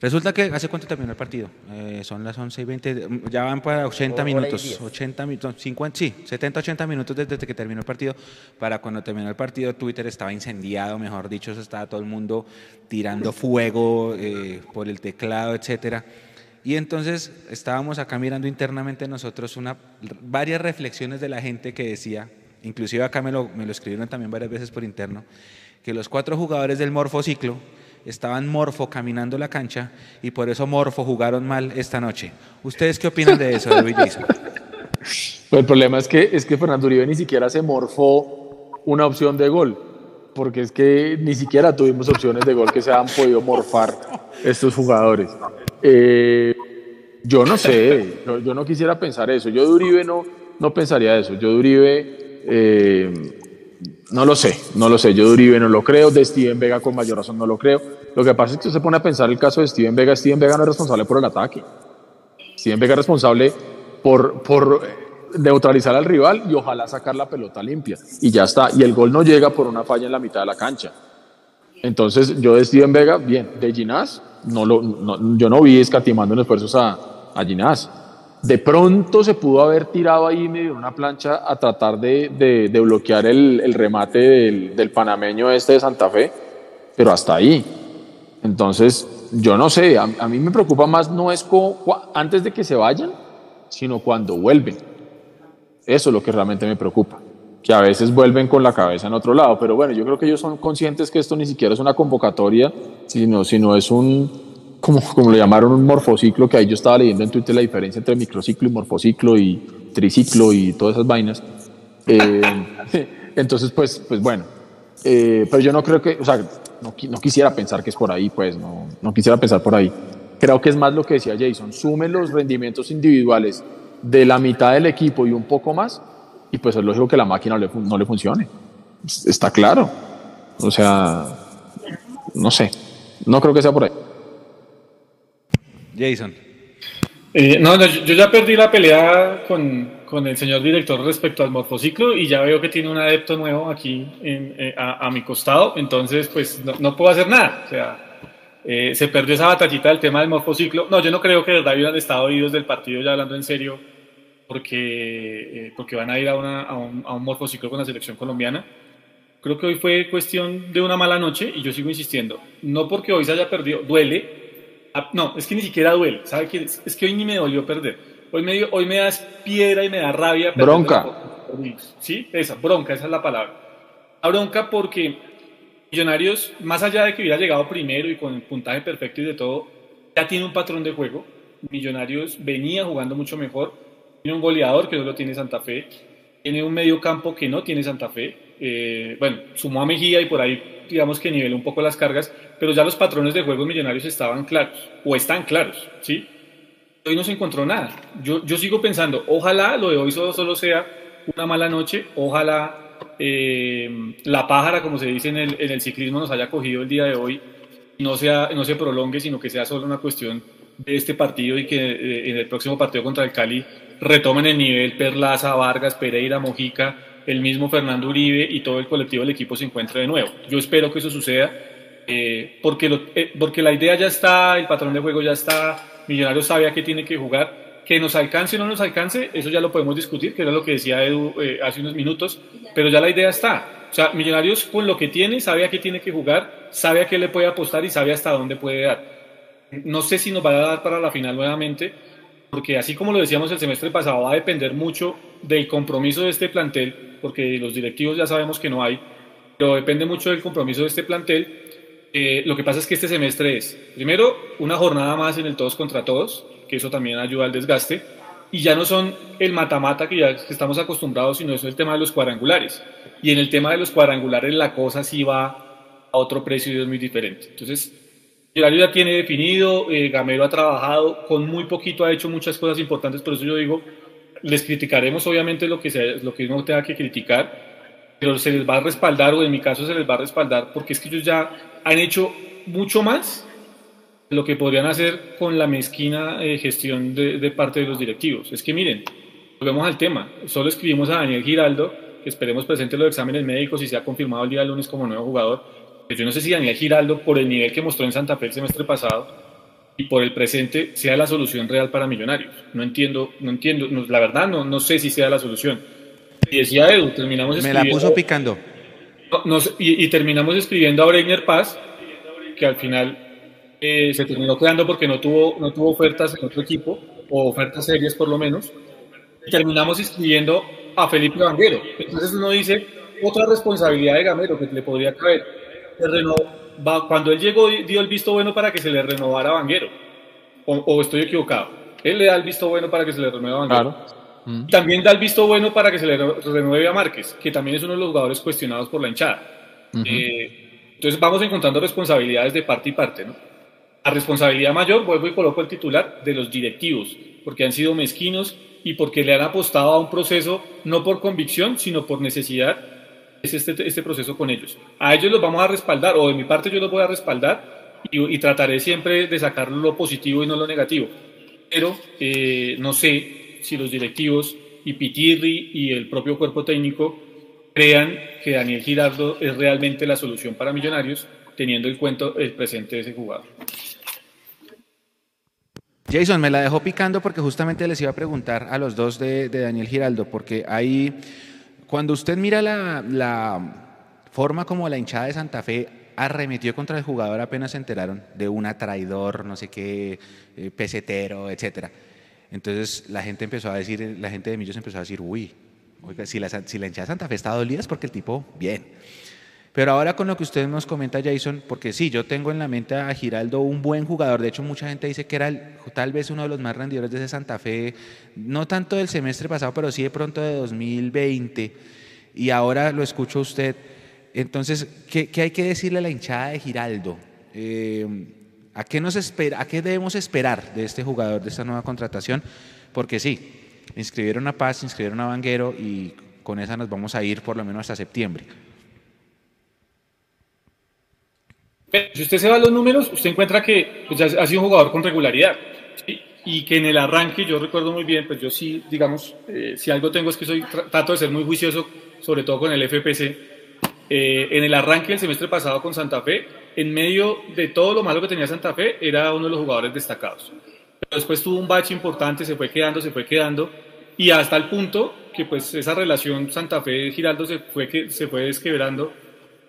Resulta que, ¿hace cuánto terminó el partido? Eh, son las 11 y 20, ya van para 80 Hora y minutos, diez. 80 minutos, 50, sí, 70, 80 minutos desde que terminó el partido. Para cuando terminó el partido, Twitter estaba incendiado, mejor dicho, estaba todo el mundo tirando fuego eh, por el teclado, etcétera. Y entonces estábamos acá mirando internamente nosotros una, varias reflexiones de la gente que decía, inclusive acá me lo, me lo escribieron también varias veces por interno, que los cuatro jugadores del morfociclo estaban morfo caminando la cancha y por eso morfo jugaron mal esta noche. ¿Ustedes qué opinan de eso, David? Pues el problema es que, es que Fernando Uribe ni siquiera se morfó una opción de gol, porque es que ni siquiera tuvimos opciones de gol que se han podido morfar estos jugadores. Eh, yo no sé, yo, yo no quisiera pensar eso. Yo de Uribe no, no pensaría eso. Yo de Uribe, eh, no lo sé, no lo sé. Yo de Uribe no lo creo, de Steven Vega con mayor razón no lo creo. Lo que pasa es que usted se pone a pensar el caso de Steven Vega. Steven Vega no es responsable por el ataque. Steven Vega es responsable por, por neutralizar al rival y ojalá sacar la pelota limpia. Y ya está. Y el gol no llega por una falla en la mitad de la cancha. Entonces, yo de Steven Vega, bien. De Ginás, no lo, no- yo no vi escatimando en esfuerzos a, a Ginás. De pronto se pudo haber tirado ahí medio una plancha a tratar de, de- de bloquear el, el remate del, del panameño este de Santa Fe, pero hasta ahí. Entonces, yo no sé, a, mí me preocupa más no es antes de que se vayan, sino cuando vuelven. Eso es lo que realmente me preocupa, que a veces vuelven con la cabeza en otro lado, pero bueno, yo creo que ellos son conscientes que esto ni siquiera es una convocatoria, sino, sino es un, como, como le llamaron, un morfociclo, que ahí yo estaba leyendo en Twitter la diferencia entre microciclo y morfociclo y triciclo y todas esas vainas. Eh, entonces, pues, pues bueno, eh, pero yo no creo que, o sea, no, no quisiera pensar que es por ahí, pues, no, no quisiera pensar por ahí. Creo que es más lo que decía Jason, sume los rendimientos individuales de la mitad del equipo y un poco más, y pues es lógico que la máquina no le, no le funcione. Es- Está claro. O sea, no sé, no creo que sea por ahí. Jason. Eh, no, no, yo ya perdí la pelea con, con el señor director respecto al morfociclo y ya veo que tiene un adepto nuevo aquí en- eh, a, a mi costado, entonces pues no, no puedo hacer nada. O sea, Eh, se perdió esa batallita del tema del morfociclo. No, yo no creo que de verdad hubieran estado oídos del partido ya hablando en serio, porque, eh, porque van a ir a, una, a, un, a un morfociclo con la selección colombiana. Creo que hoy fue cuestión de una mala noche y yo sigo insistiendo. No porque hoy se haya perdido, duele. No, es que ni siquiera duele. ¿Sabe qué? Es que hoy ni me dolió perder. Hoy me, hoy me da piedra y me da rabia. Bronca. Sí, esa, bronca, esa es la palabra. La bronca porque Millonarios, más allá de que hubiera llegado primero y con el puntaje perfecto y de todo, ya tiene un patrón de juego. Millonarios venía jugando mucho mejor. Tiene un goleador que no lo tiene Santa Fe. Tiene un medio campo que no tiene Santa Fe. Eh, bueno, sumó a Mejía y por ahí, digamos que niveló un poco las cargas, pero ya los patrones de juego Millonarios estaban claros, o están claros, ¿sí? Hoy no se encontró nada. Yo, yo sigo pensando, ojalá lo de hoy solo, solo sea una mala noche, ojalá eh, la pájara, como se dice en el, en el ciclismo, nos haya cogido el día de hoy no, sea, no se prolongue, sino que sea solo una cuestión de este partido y que eh, en el próximo partido contra el Cali retomen el nivel Perlaza, Vargas, Pereira, Mojica, el mismo Fernando Uribe y todo el colectivo del equipo se encuentre de nuevo. Yo espero que eso suceda eh, porque, lo- eh, porque la idea ya está, el patrón de juego ya está, Millonarios sabe a qué tiene que jugar. Que nos alcance o no nos alcance, eso ya lo podemos discutir, que era lo que decía Edu eh, hace unos minutos, pero ya la idea está. O sea, Millonarios con lo que tiene, sabe a qué tiene que jugar, sabe a qué le puede apostar y sabe hasta dónde puede dar. No sé si nos va a dar para la final nuevamente, porque así como lo decíamos el semestre pasado, va a depender mucho del compromiso de este plantel, porque los directivos ya sabemos que no hay, pero depende mucho del compromiso de este plantel. Eh, lo que pasa es que este semestre es, primero, una jornada más en el todos contra todos, que eso también ayuda al desgaste, y ya no son el mata-mata que ya estamos acostumbrados, sino eso es el tema de los cuadrangulares. Y en el tema de los cuadrangulares la cosa sí va a otro precio y es muy diferente. Entonces, horario ya tiene definido, eh, Gamero ha trabajado, con muy poquito ha hecho muchas cosas importantes, por eso yo digo, les criticaremos obviamente lo que, se, lo que uno tenga que criticar, pero se les va a respaldar, o en mi caso se les va a respaldar, porque es que ellos ya han hecho mucho más lo que podrían hacer con la mezquina eh, gestión de, de parte de los directivos. Es que miren, volvemos al tema, solo escribimos a Daniel Giraldo, que esperemos presente los exámenes médicos y sea confirmado el día lunes como nuevo jugador. Yo no sé si Daniel Giraldo, por el nivel que mostró en Santa Fe el semestre pasado, y por el presente sea la solución real para Millonarios. No entiendo, no entiendo, no, la verdad no, no sé si sea la solución. Y decía Edu, terminamos Me la puso picando. Y, terminamos escribiendo a Breitner Paz, que al final eh, se terminó quedando porque no tuvo, no tuvo ofertas en otro equipo, o ofertas serias por lo menos. Y terminamos escribiendo a Felipe Vanguero. Entonces uno dice, otra responsabilidad de Gamero que le podría caer. Le renovó- cuando él llegó, di- dio el visto bueno para que se le renovara a Vanguero. O, o estoy equivocado. Él le da el visto bueno para que se le renueve a Vanguero. Claro. Y También da el visto bueno para que se le re- renueve a Márquez, que también es uno de los jugadores cuestionados por la hinchada. Eh, entonces vamos encontrando responsabilidades de parte y parte, ¿no? La responsabilidad mayor, vuelvo y coloco el titular, de los directivos, porque han sido mezquinos y porque le han apostado a un proceso no por convicción, sino por necesidad, es este, este proceso con ellos. A ellos los vamos a respaldar, o de mi parte yo los voy a respaldar y, y trataré siempre de sacar lo positivo y no lo negativo. Pero eh, no sé si los directivos y Pitirri y el propio cuerpo técnico crean que Daniel Girardo es realmente la solución para Millonarios, teniendo en cuenta el presente de ese jugador. Jason, me la dejó picando porque justamente les iba a preguntar a los dos de, Daniel Giraldo, porque ahí, cuando usted mira la, la forma como la hinchada de Santa Fe arremetió contra el jugador, apenas se enteraron de una traidor, no sé qué, eh, pesetero, etcétera. Entonces la gente empezó a decir, la gente de Millos empezó a decir, uy, oiga, si la, la hinchada de Santa Fe está dolida es porque el tipo, bien. Pero ahora con lo que usted nos comenta, Jason, porque sí, yo tengo en la mente a Giraldo un buen jugador. De hecho, mucha gente dice que era tal vez uno de los más rendidores de ese Santa Fe, no tanto del semestre pasado, pero sí de pronto de 2020. Y ahora lo escucho usted. Entonces, ¿qué, qué hay que decirle a la hinchada de Giraldo? Eh, ¿a, qué nos espera, ¿A qué debemos esperar de este jugador, de esta nueva contratación? Porque sí, inscribieron a Paz, inscribieron a Vanguero y con esa nos vamos a ir por lo menos hasta septiembre. Si usted se va a los números, usted encuentra que pues, ha sido un jugador con regularidad. ¿sí? Y que en el arranque, yo recuerdo muy bien, pues yo sí, digamos, eh, si algo tengo es que soy tra- trato de ser muy juicioso, sobre todo con el FPC. Eh, en el arranque del semestre pasado con Santa Fe, en medio de todo lo malo que tenía Santa Fe, era uno de los jugadores destacados. Pero después tuvo un bache importante, se fue quedando, se fue quedando, y hasta el punto que pues esa relación Santa Fe-Giraldo se fue, que, se fue desquebrando,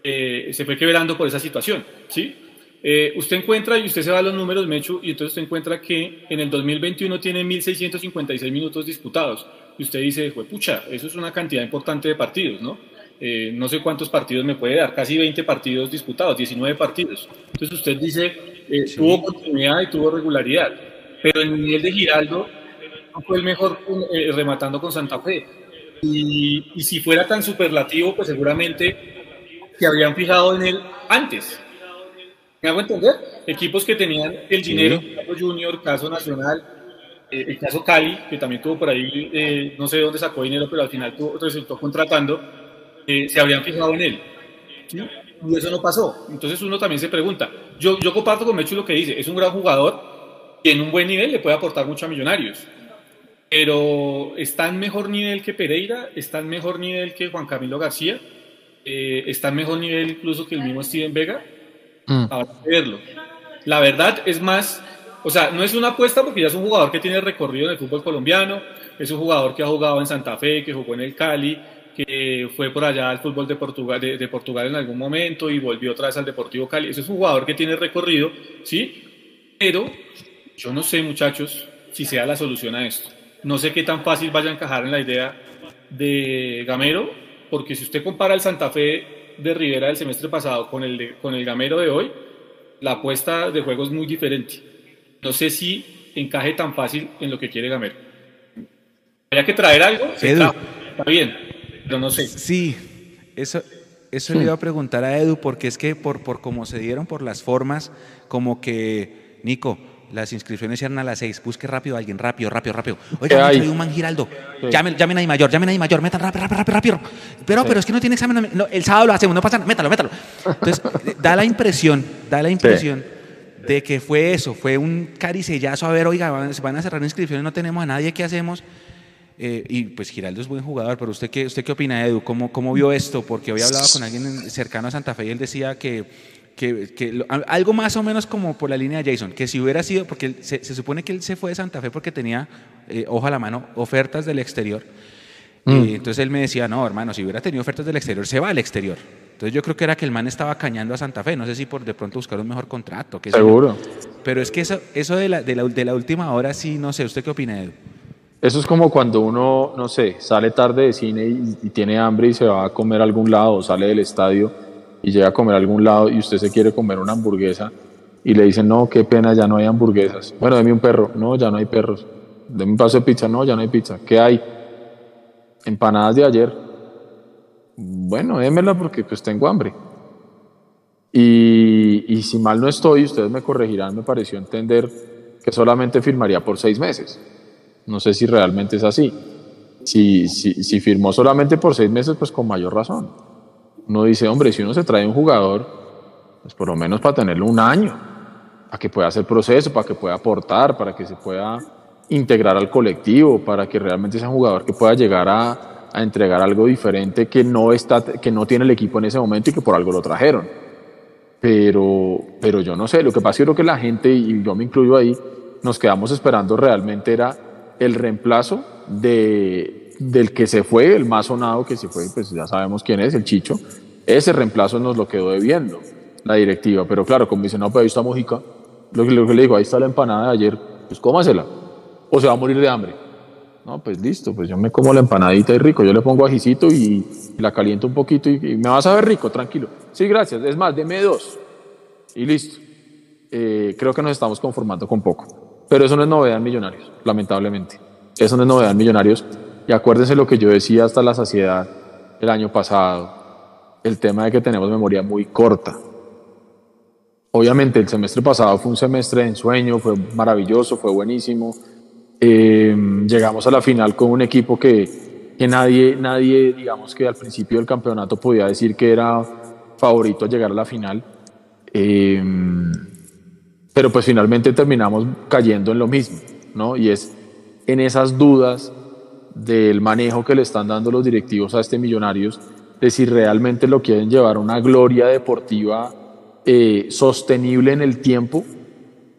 eh, se fue quebrando por esa situación, ¿sí? Eh, usted encuentra, y usted se va a los números, Mechu, y entonces usted encuentra que en el 2021 tiene 1.656 minutos disputados. Y usted dice, pucha, eso es una cantidad importante de partidos, ¿no? Eh, no sé cuántos partidos me puede dar, casi 20 partidos disputados, 19 partidos. Entonces usted dice, eh, tuvo continuidad y tuvo regularidad, pero el nivel de Giraldo no fue el mejor rematando con Santa Fe. Y, y si fuera tan superlativo, pues seguramente se habrían fijado en él antes ¿Me hago entender? Equipos que tenían el dinero, caso Junior, caso Nacional, eh, el caso Cali, que también tuvo por ahí, eh, no sé de dónde sacó dinero, pero al final resultó contratando, eh, se habrían fijado en él. Y eso no pasó. Entonces uno también se pregunta. Yo, yo comparto con Mechu lo que dice, es un gran jugador y en un buen nivel le puede aportar mucho a Millonarios. Pero está en mejor nivel que Pereira, está en mejor nivel que Juan Camilo García, está en mejor nivel incluso que el mismo Steven Vega mm. verlo. La verdad es más, o sea, no es una apuesta porque ya es un jugador que tiene recorrido en el fútbol colombiano, es un jugador que ha jugado en Santa Fe, que jugó en el Cali, que fue por allá al fútbol de Portugal, de, Portugal en algún momento y volvió otra vez al Deportivo Cali. Ese es un jugador que tiene recorrido, ¿sí? Pero yo no sé, muchachos, si sea la solución a esto. No sé qué tan fácil vaya a encajar en la idea de Gamero, porque si usted compara el Santa Fe de Rivera del semestre pasado con el, con el Gamero de hoy, la apuesta de juego es muy diferente. No sé si encaje tan fácil en lo que quiere Gamero. Habría que traer algo, está bien, pero no sé. Sí, eso, eso le iba a preguntar a Edu, porque es que por, por cómo se dieron, por las formas, como que, Nico, las inscripciones eran a las seis. Busque rápido a alguien, rápido, rápido, rápido. Oiga, hay un man Giraldo. Llamen, llamen a mayor, llamen a mayor, metan rápido, rápido, rápido. Pero, pero es que no tiene examen. el sábado lo hacemos, no pasa nada. Métalo, métalo. Entonces, da la impresión, da la impresión de que fue eso, fue un caricellazo. A ver, oiga, van, van a cerrar inscripciones, no tenemos a nadie, ¿qué hacemos? Eh, y pues Giraldo es buen jugador, pero ¿usted qué, usted qué opina, Edu? ¿Cómo, ¿Cómo vio esto? Porque hoy hablaba con alguien cercano a Santa Fe y él decía que que, algo más o menos como por la línea de Jason, que si hubiera sido, porque se, supone que él se fue de Santa Fe porque tenía, eh, ojo a la mano, ofertas del exterior. Mm. Eh, entonces él me decía, no, hermano, si hubiera tenido ofertas del exterior, se va al exterior. Entonces yo creo que era que el man estaba cañando a Santa Fe, no sé si por de pronto buscar un mejor contrato. Que Seguro. Pero es que eso, eso de, la, de, la, de la última hora sí, no sé, ¿usted qué opina, Edu? Eso es como cuando uno, no sé, sale tarde de cine y, tiene hambre y se va a comer a algún lado o sale del estadio y llega a comer a algún lado y usted se quiere comer una hamburguesa y le dicen, no, qué pena, ya no hay hamburguesas. Bueno, deme un perro. No, ya no hay perros. Deme un paso de pizza. No, ya no hay pizza. ¿Qué hay? Empanadas de ayer. Bueno, démela porque pues tengo hambre. Y, y si mal no estoy, ustedes me corregirán, me pareció entender que solamente firmaría por seis meses. No sé si realmente es así. Si, si, firmó solamente por seis meses, pues con mayor razón uno dice, hombre, si uno se trae un jugador, pues por lo menos para tenerlo un año, para que pueda hacer proceso, para que pueda aportar, para que se pueda integrar al colectivo, para que realmente sea un jugador que pueda llegar a, a entregar algo diferente que no, está, que no tiene el equipo en ese momento y que por algo lo trajeron. Pero, pero yo no sé, lo que pasa es que creo que la gente, y yo me incluyo ahí, nos quedamos esperando realmente era el reemplazo de, del que se fue, el más sonado que se fue, pues ya sabemos quién es, el Chicho, ese reemplazo nos lo quedó debiendo la directiva. Pero claro, como dice, no, pues ahí está Mojica, lo que, le digo, ahí está la empanada de ayer, pues cómasela, o se va a morir de hambre. No, pues listo, pues yo me como la empanadita y rico, yo le pongo ajicito y, la caliento un poquito y, me vas a ver rico, tranquilo. Sí, gracias, es más, deme dos y listo. Eh, creo que nos estamos conformando con poco. Pero eso no es novedad en Millonarios, lamentablemente. Eso no es novedad en Millonarios y acuérdense lo que yo decía hasta la saciedad el año pasado, el tema de que tenemos memoria muy corta. Obviamente el semestre pasado fue un semestre de ensueño, fue maravilloso, fue buenísimo. Eh, llegamos a la final con un equipo que, que nadie, nadie, digamos que al principio del campeonato podía decir que era favorito a llegar a la final. Eh, pero pues finalmente terminamos cayendo en lo mismo, ¿no? Y es en esas dudas del manejo que le están dando los directivos a este Millonarios, de si realmente lo quieren llevar a una gloria deportiva eh, sostenible en el tiempo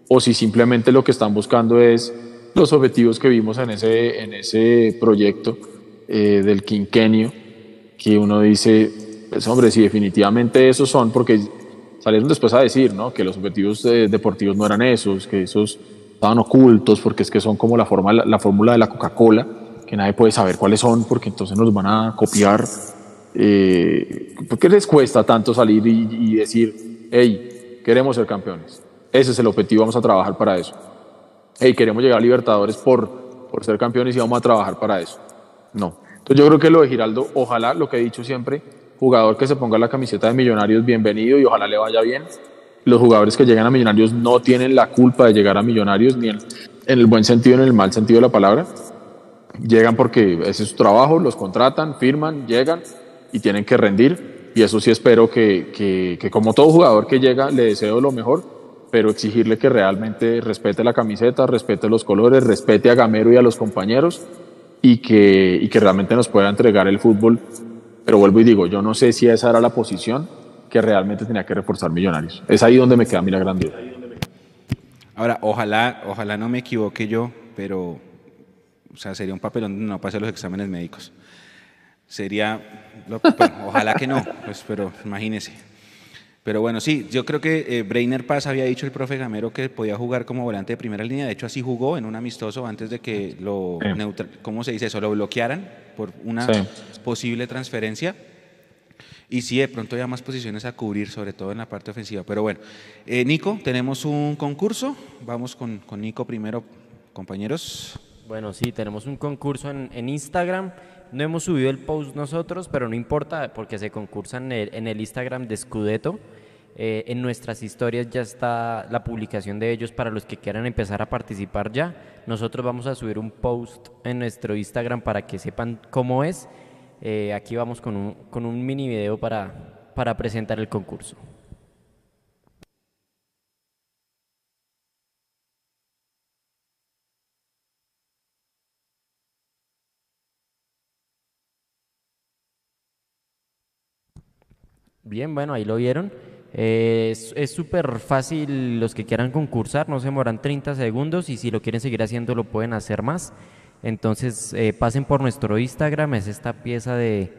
o si simplemente lo que están buscando es los objetivos que vimos en ese, en ese proyecto eh, del quinquenio, que uno dice, pues hombre, si definitivamente esos son, porque salieron después a decir ¿no? que los objetivos deportivos no eran esos, que esos estaban ocultos, porque es que son como la, forma, la, fórmula de la Coca-Cola, que nadie puede saber cuáles son, porque entonces nos van a copiar. Eh, ¿Por qué les cuesta tanto salir y, y decir, hey, queremos ser campeones? Ese es el objetivo, vamos a trabajar para eso. Hey, queremos llegar a Libertadores por, por ser campeones y vamos a trabajar para eso. No. Entonces yo creo que lo de Giraldo, ojalá, lo que he dicho siempre, jugador que se ponga la camiseta de Millonarios, bienvenido y ojalá le vaya bien. Los jugadores que llegan a Millonarios no tienen la culpa de llegar a Millonarios, ni en, el buen sentido ni en el mal sentido de la palabra. Llegan porque ese es su trabajo, los contratan, firman, llegan y tienen que rendir. Y eso sí espero que, que, que como todo jugador que llega, le deseo lo mejor, pero exigirle que realmente respete la camiseta, respete los colores, respete a Gamero y a los compañeros y que, y que realmente nos pueda entregar el fútbol. Pero vuelvo y digo, yo no sé si esa era la posición que realmente tenía que reforzar Millonarios. Es ahí donde me queda la gran duda. Ahora, ojalá, ojalá no me equivoque yo, pero o sea, sería un papelón no pase los exámenes médicos. Sería, ojalá que no, pues, pero imagínese. Pero bueno, sí, yo creo que eh, Breiner Paz había dicho el profe Gamero que podía jugar como volante de primera línea. De hecho, así jugó en un amistoso antes de que lo, ¿cómo se dice eso? Lo bloquearan por una posible transferencia. Y sí, de pronto ya más posiciones a cubrir, sobre todo en la parte ofensiva. Pero bueno, eh, Nico, tenemos un concurso. Vamos con, con, Nico primero, compañeros. Bueno, sí, tenemos un concurso en, en Instagram. No hemos subido el post nosotros, pero no importa porque se concursan en el, Instagram de Scudetto. Eh, en nuestras historias ya está la publicación de ellos para los que quieran empezar a participar ya. Nosotros vamos a subir un post en nuestro Instagram para que sepan cómo es. Eh, aquí vamos con un, con un mini video para, para presentar el concurso. Bien, bueno, ahí lo vieron. Eh, es súper fácil los que quieran concursar, no se demoran 30 segundos y si lo quieren seguir haciendo lo pueden hacer más. Entonces eh, pasen por nuestro Instagram, es esta pieza de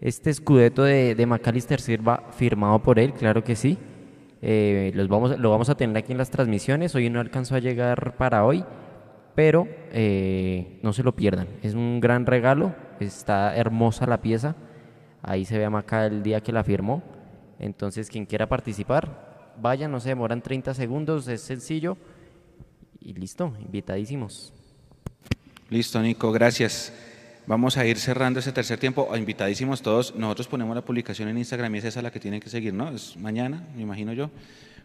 este escudeto de, de Macalister Silva firmado por él, claro que sí. Eh, los vamos, lo vamos a tener aquí en las transmisiones, hoy no alcanzó a llegar para hoy, pero no se lo pierdan, es un gran regalo, está hermosa la pieza. Ahí se ve a Maca el día que la firmó. Entonces, quien quiera participar, vaya, no se demoran 30 segundos, es sencillo. Y listo, invitadísimos. Listo, Nico, gracias. Vamos a ir cerrando ese tercer tiempo. Invitadísimos todos. Nosotros ponemos la publicación en Instagram y es esa la que tienen que seguir, ¿no? Es mañana, me imagino yo.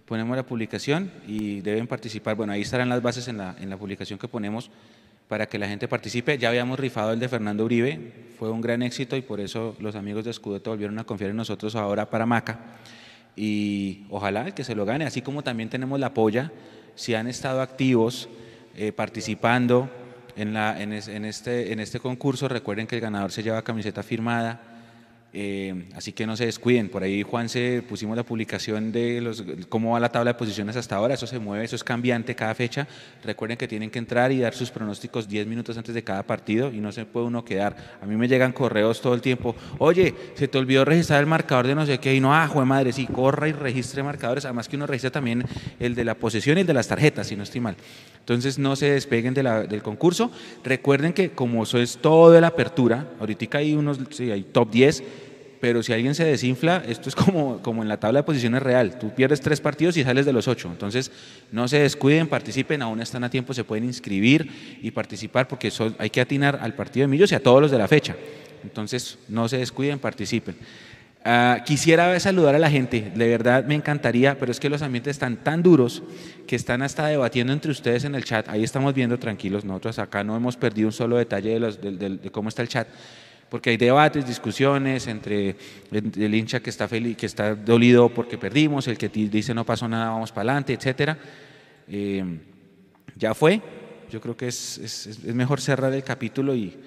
Ponemos la publicación y deben participar. Bueno, ahí estarán las bases en la, en la publicación que ponemos para que la gente participe. Ya habíamos rifado el de Fernando Uribe, fue un gran éxito y por eso los amigos de Scudetto volvieron a confiar en nosotros ahora para Maca. Y ojalá que se lo gane, así como también tenemos la polla, si han estado activos eh, participando este, en este concurso, recuerden que el ganador se lleva camiseta firmada eh, así que no se descuiden. Por ahí, Juan, se pusimos la publicación de los, cómo va la tabla de posiciones hasta ahora. Eso se mueve, eso es cambiante cada fecha. Recuerden que tienen que entrar y dar sus pronósticos 10 minutos antes de cada partido y no se puede uno quedar. A mí me llegan correos todo el tiempo. Oye, se te olvidó registrar el marcador de no sé qué. Y no, ah, jue madre, sí, corra y registre marcadores. Además que uno registra también el de la posesión y el de las tarjetas, si no estoy mal. Entonces no se despeguen del concurso. Recuerden que como eso es todo de la apertura, ahorita hay unos, sí, hay top 10 pero si alguien se desinfla, esto es como, como en la tabla de posiciones real. Tú pierdes tres partidos y sales de los ocho. Entonces, no se descuiden, participen, aún están a tiempo, se pueden inscribir y participar porque hay que atinar al partido de Millos y a todos los de la fecha. Entonces, no se descuiden, participen. Uh, quisiera saludar a la gente, de verdad me encantaría, pero es que los ambientes están tan duros que están hasta debatiendo entre ustedes en el chat. Ahí estamos viendo tranquilos, nosotros acá no hemos perdido un solo detalle de, los, de cómo está el chat porque hay debates, discusiones entre el, hincha que está feliz, que está dolido porque perdimos, el que dice no pasó nada, vamos para adelante, etcétera. Eh, ya fue. Yo creo que es, mejor cerrar el capítulo y,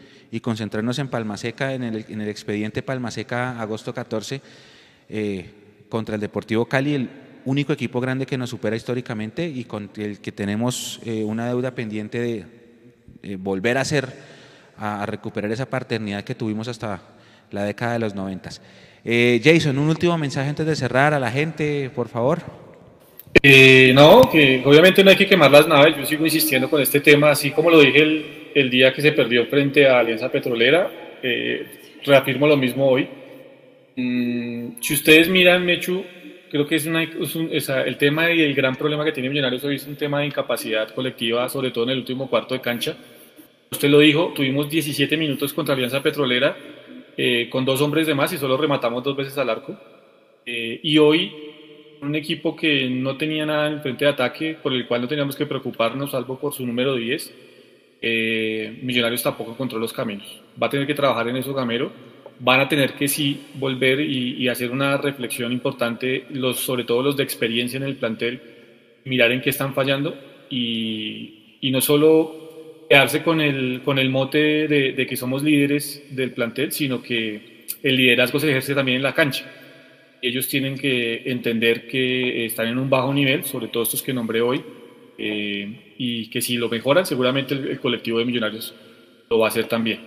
concentrarnos en Palmaseca, en el, en el expediente Palmaseca agosto 14 eh, contra el Deportivo Cali. único equipo grande que nos supera históricamente y con el que tenemos eh, una deuda pendiente de eh, volver a hacer, a, a, recuperar esa paternidad que tuvimos hasta la década de los noventas. Eh, Jason, un último mensaje antes de cerrar a la gente, por favor. Eh, no, que obviamente no hay que quemar las naves, yo sigo insistiendo con este tema, así como lo dije el, el día que se perdió frente a Alianza Petrolera, eh, reafirmo lo mismo hoy. Mm, si ustedes miran, Mechu, creo que es, una, es un, es el tema y el gran problema que tiene Millonarios hoy es un tema de incapacidad colectiva, sobre todo en el último cuarto de cancha. Usted lo dijo, tuvimos 17 minutos contra Alianza Petrolera eh, con dos hombres de más y solo rematamos dos veces al arco. Eh, y hoy, un equipo que no tenía nada en frente de ataque, por el cual no teníamos que preocuparnos, salvo por su número 10, eh, Millonarios tampoco encontró los caminos. Va a tener que trabajar en eso, Gamero. Van a tener que sí volver y, hacer una reflexión importante, los, sobre todo los de experiencia en el plantel, mirar en qué están fallando y no solo quedarse con el, con el mote de, de, que somos líderes del plantel, sino que el liderazgo se ejerce también en la cancha. Ellos tienen que entender que están en un bajo nivel, sobre todo estos que nombré hoy, eh, y que si lo mejoran, seguramente el, el, colectivo de millonarios lo va a hacer también.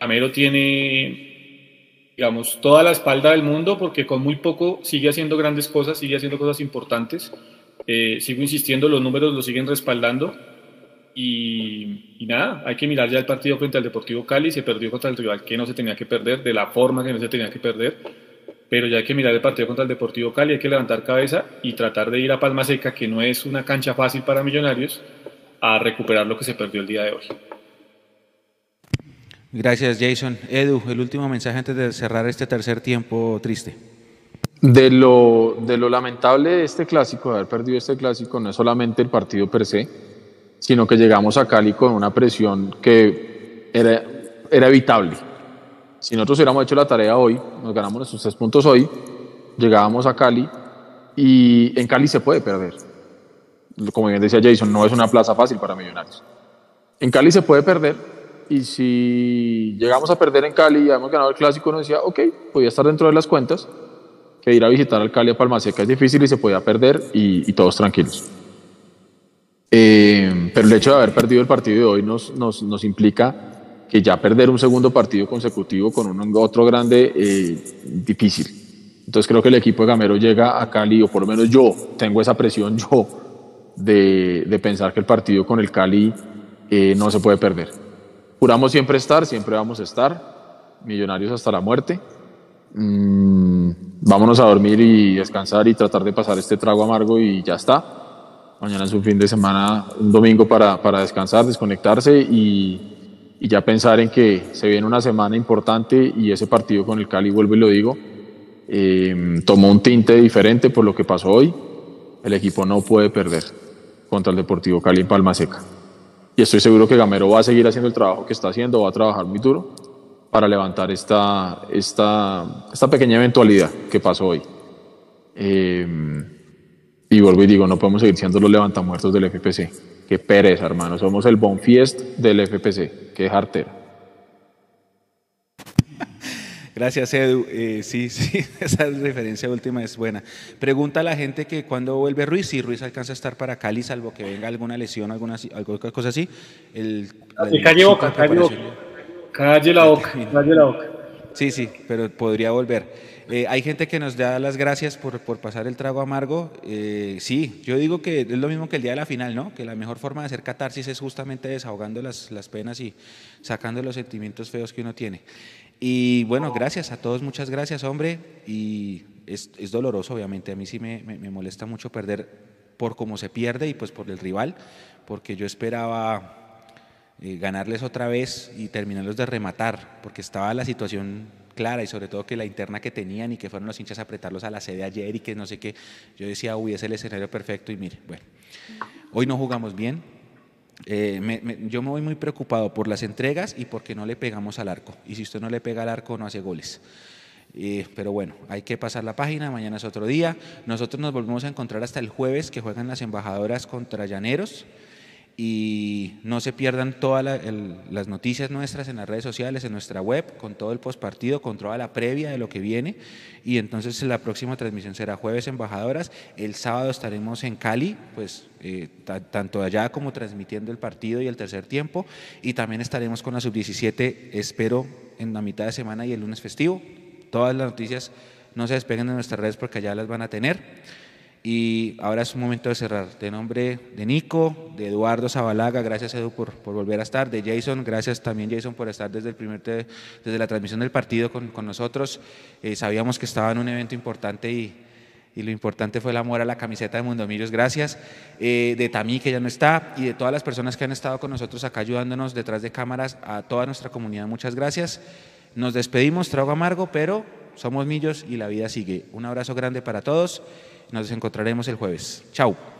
Amero tiene, digamos, toda la espalda del mundo porque con muy poco sigue haciendo grandes cosas, sigue haciendo cosas importantes. Eh, sigo insistiendo, los números lo siguen respaldando. Y, y, nada, hay que mirar ya el partido frente al Deportivo Cali. Se perdió contra el rival que no se tenía que perder, de la forma que no se tenía que perder. Pero ya hay que mirar el partido contra el Deportivo Cali, hay que levantar cabeza y tratar de ir a Palma Seca, que no es una cancha fácil para Millonarios, a recuperar lo que se perdió el día de hoy. Gracias, Jason. Edu, el último mensaje antes de cerrar este tercer tiempo triste. De lo, de lo lamentable de este clásico, de haber perdido este clásico, no es solamente el partido per se, sino que llegamos a Cali con una presión que era, era evitable. Si nosotros hubiéramos hecho la tarea hoy, nos ganamos nuestros tres puntos hoy, llegábamos a Cali y en Cali se puede perder. Como bien decía Jason, no es una plaza fácil para millonarios. En Cali se puede perder y si llegamos a perder en Cali y hemos ganado el clásico, nos decía, ok, podía estar dentro de las cuentas, que ir a visitar al Cali a Palmaseca es difícil y se podía perder y, y todos tranquilos. Eh, pero el hecho de haber perdido el partido de hoy nos, nos, implica que ya perder un segundo partido consecutivo con un otro grande eh, difícil. Entonces creo que el equipo de Gamero llega a Cali, o por lo menos yo tengo esa presión yo de, de pensar que el partido con el Cali eh, no se puede perder. Juramos siempre estar, siempre vamos a estar, millonarios hasta la muerte. Mm, vámonos a dormir y descansar y tratar de pasar este trago amargo y ya está mañana es un fin de semana, un domingo para, para descansar, desconectarse y, y, ya pensar en que se viene una semana importante y ese partido con el Cali, vuelvo y lo digo, eh, tomó un tinte diferente por lo que pasó hoy. El equipo no puede perder contra el Deportivo Cali en Palma Seca. Y estoy seguro que Gamero va a seguir haciendo el trabajo que está haciendo, va a trabajar muy duro para levantar esta, esta, esta pequeña eventualidad que pasó hoy. Eh, y vuelvo y digo, no podemos seguir siendo los levantamuertos del FPC. Qué pereza, hermano. Somos el Bonfiest del FPC. Qué jartera. Gracias, Edu. Eh, sí, sí, esa referencia última es buena. Pregunta a la gente que cuando vuelve Ruiz, si Ruiz alcanza a estar para Cali, salvo que venga alguna lesión, alguna, alguna cosa así. El, el calle Boca, calle Boca. Calle la Boca, calle la Boca. Sí, sí, pero podría volver. Eh, hay gente que nos da las gracias por, por pasar el trago amargo. Eh, sí, yo digo que es lo mismo que el día de la final, ¿no? Que la mejor forma de hacer catarsis es justamente desahogando las, las penas y sacando los sentimientos feos que uno tiene. Y bueno, gracias a todos, muchas gracias, hombre. Y es, es doloroso, obviamente. A mí sí me, me, molesta mucho perder por cómo se pierde y pues por el rival, porque yo esperaba eh, ganarles otra vez y terminarlos de rematar, porque estaba la situación clara y sobre todo que la interna que tenían y que fueron los hinchas a apretarlos a la sede ayer y que no sé qué, yo decía, uy, es el escenario perfecto y mire, bueno, hoy no jugamos bien, eh, me, me, yo me voy muy preocupado por las entregas y porque no le pegamos al arco, y si usted no le pega al arco no hace goles. Eh, pero bueno, hay que pasar la página, mañana es otro día, nosotros nos volvemos a encontrar hasta el jueves que juegan las embajadoras contra Llaneros. Y no se pierdan todas las noticias nuestras en las redes sociales, en nuestra web, con todo el postpartido, con toda la previa de lo que viene. Y entonces la próxima transmisión será jueves embajadoras. El sábado estaremos en Cali, pues eh, tanto allá como transmitiendo el partido y el tercer tiempo. Y también estaremos con la sub-17, espero, en la mitad de semana y el lunes festivo. Todas las noticias no se despeguen de nuestras redes porque allá las van a tener. Y ahora es un momento de cerrar. De nombre de Nico, de Eduardo Zabalaga, gracias Edu por, por volver a estar. De Jason, gracias también Jason por estar desde, el primer desde la transmisión del partido con, con nosotros. Eh, sabíamos que estaba en un evento importante y, y, lo importante fue el amor a la camiseta de Mundomillos, gracias. Eh, de Tamí, que ya no está, y de todas las personas que han estado con nosotros acá ayudándonos detrás de cámaras, a toda nuestra comunidad, muchas gracias. Nos despedimos, trago amargo, pero somos millos y la vida sigue. Un abrazo grande para todos. Nos encontraremos el jueves. Chao.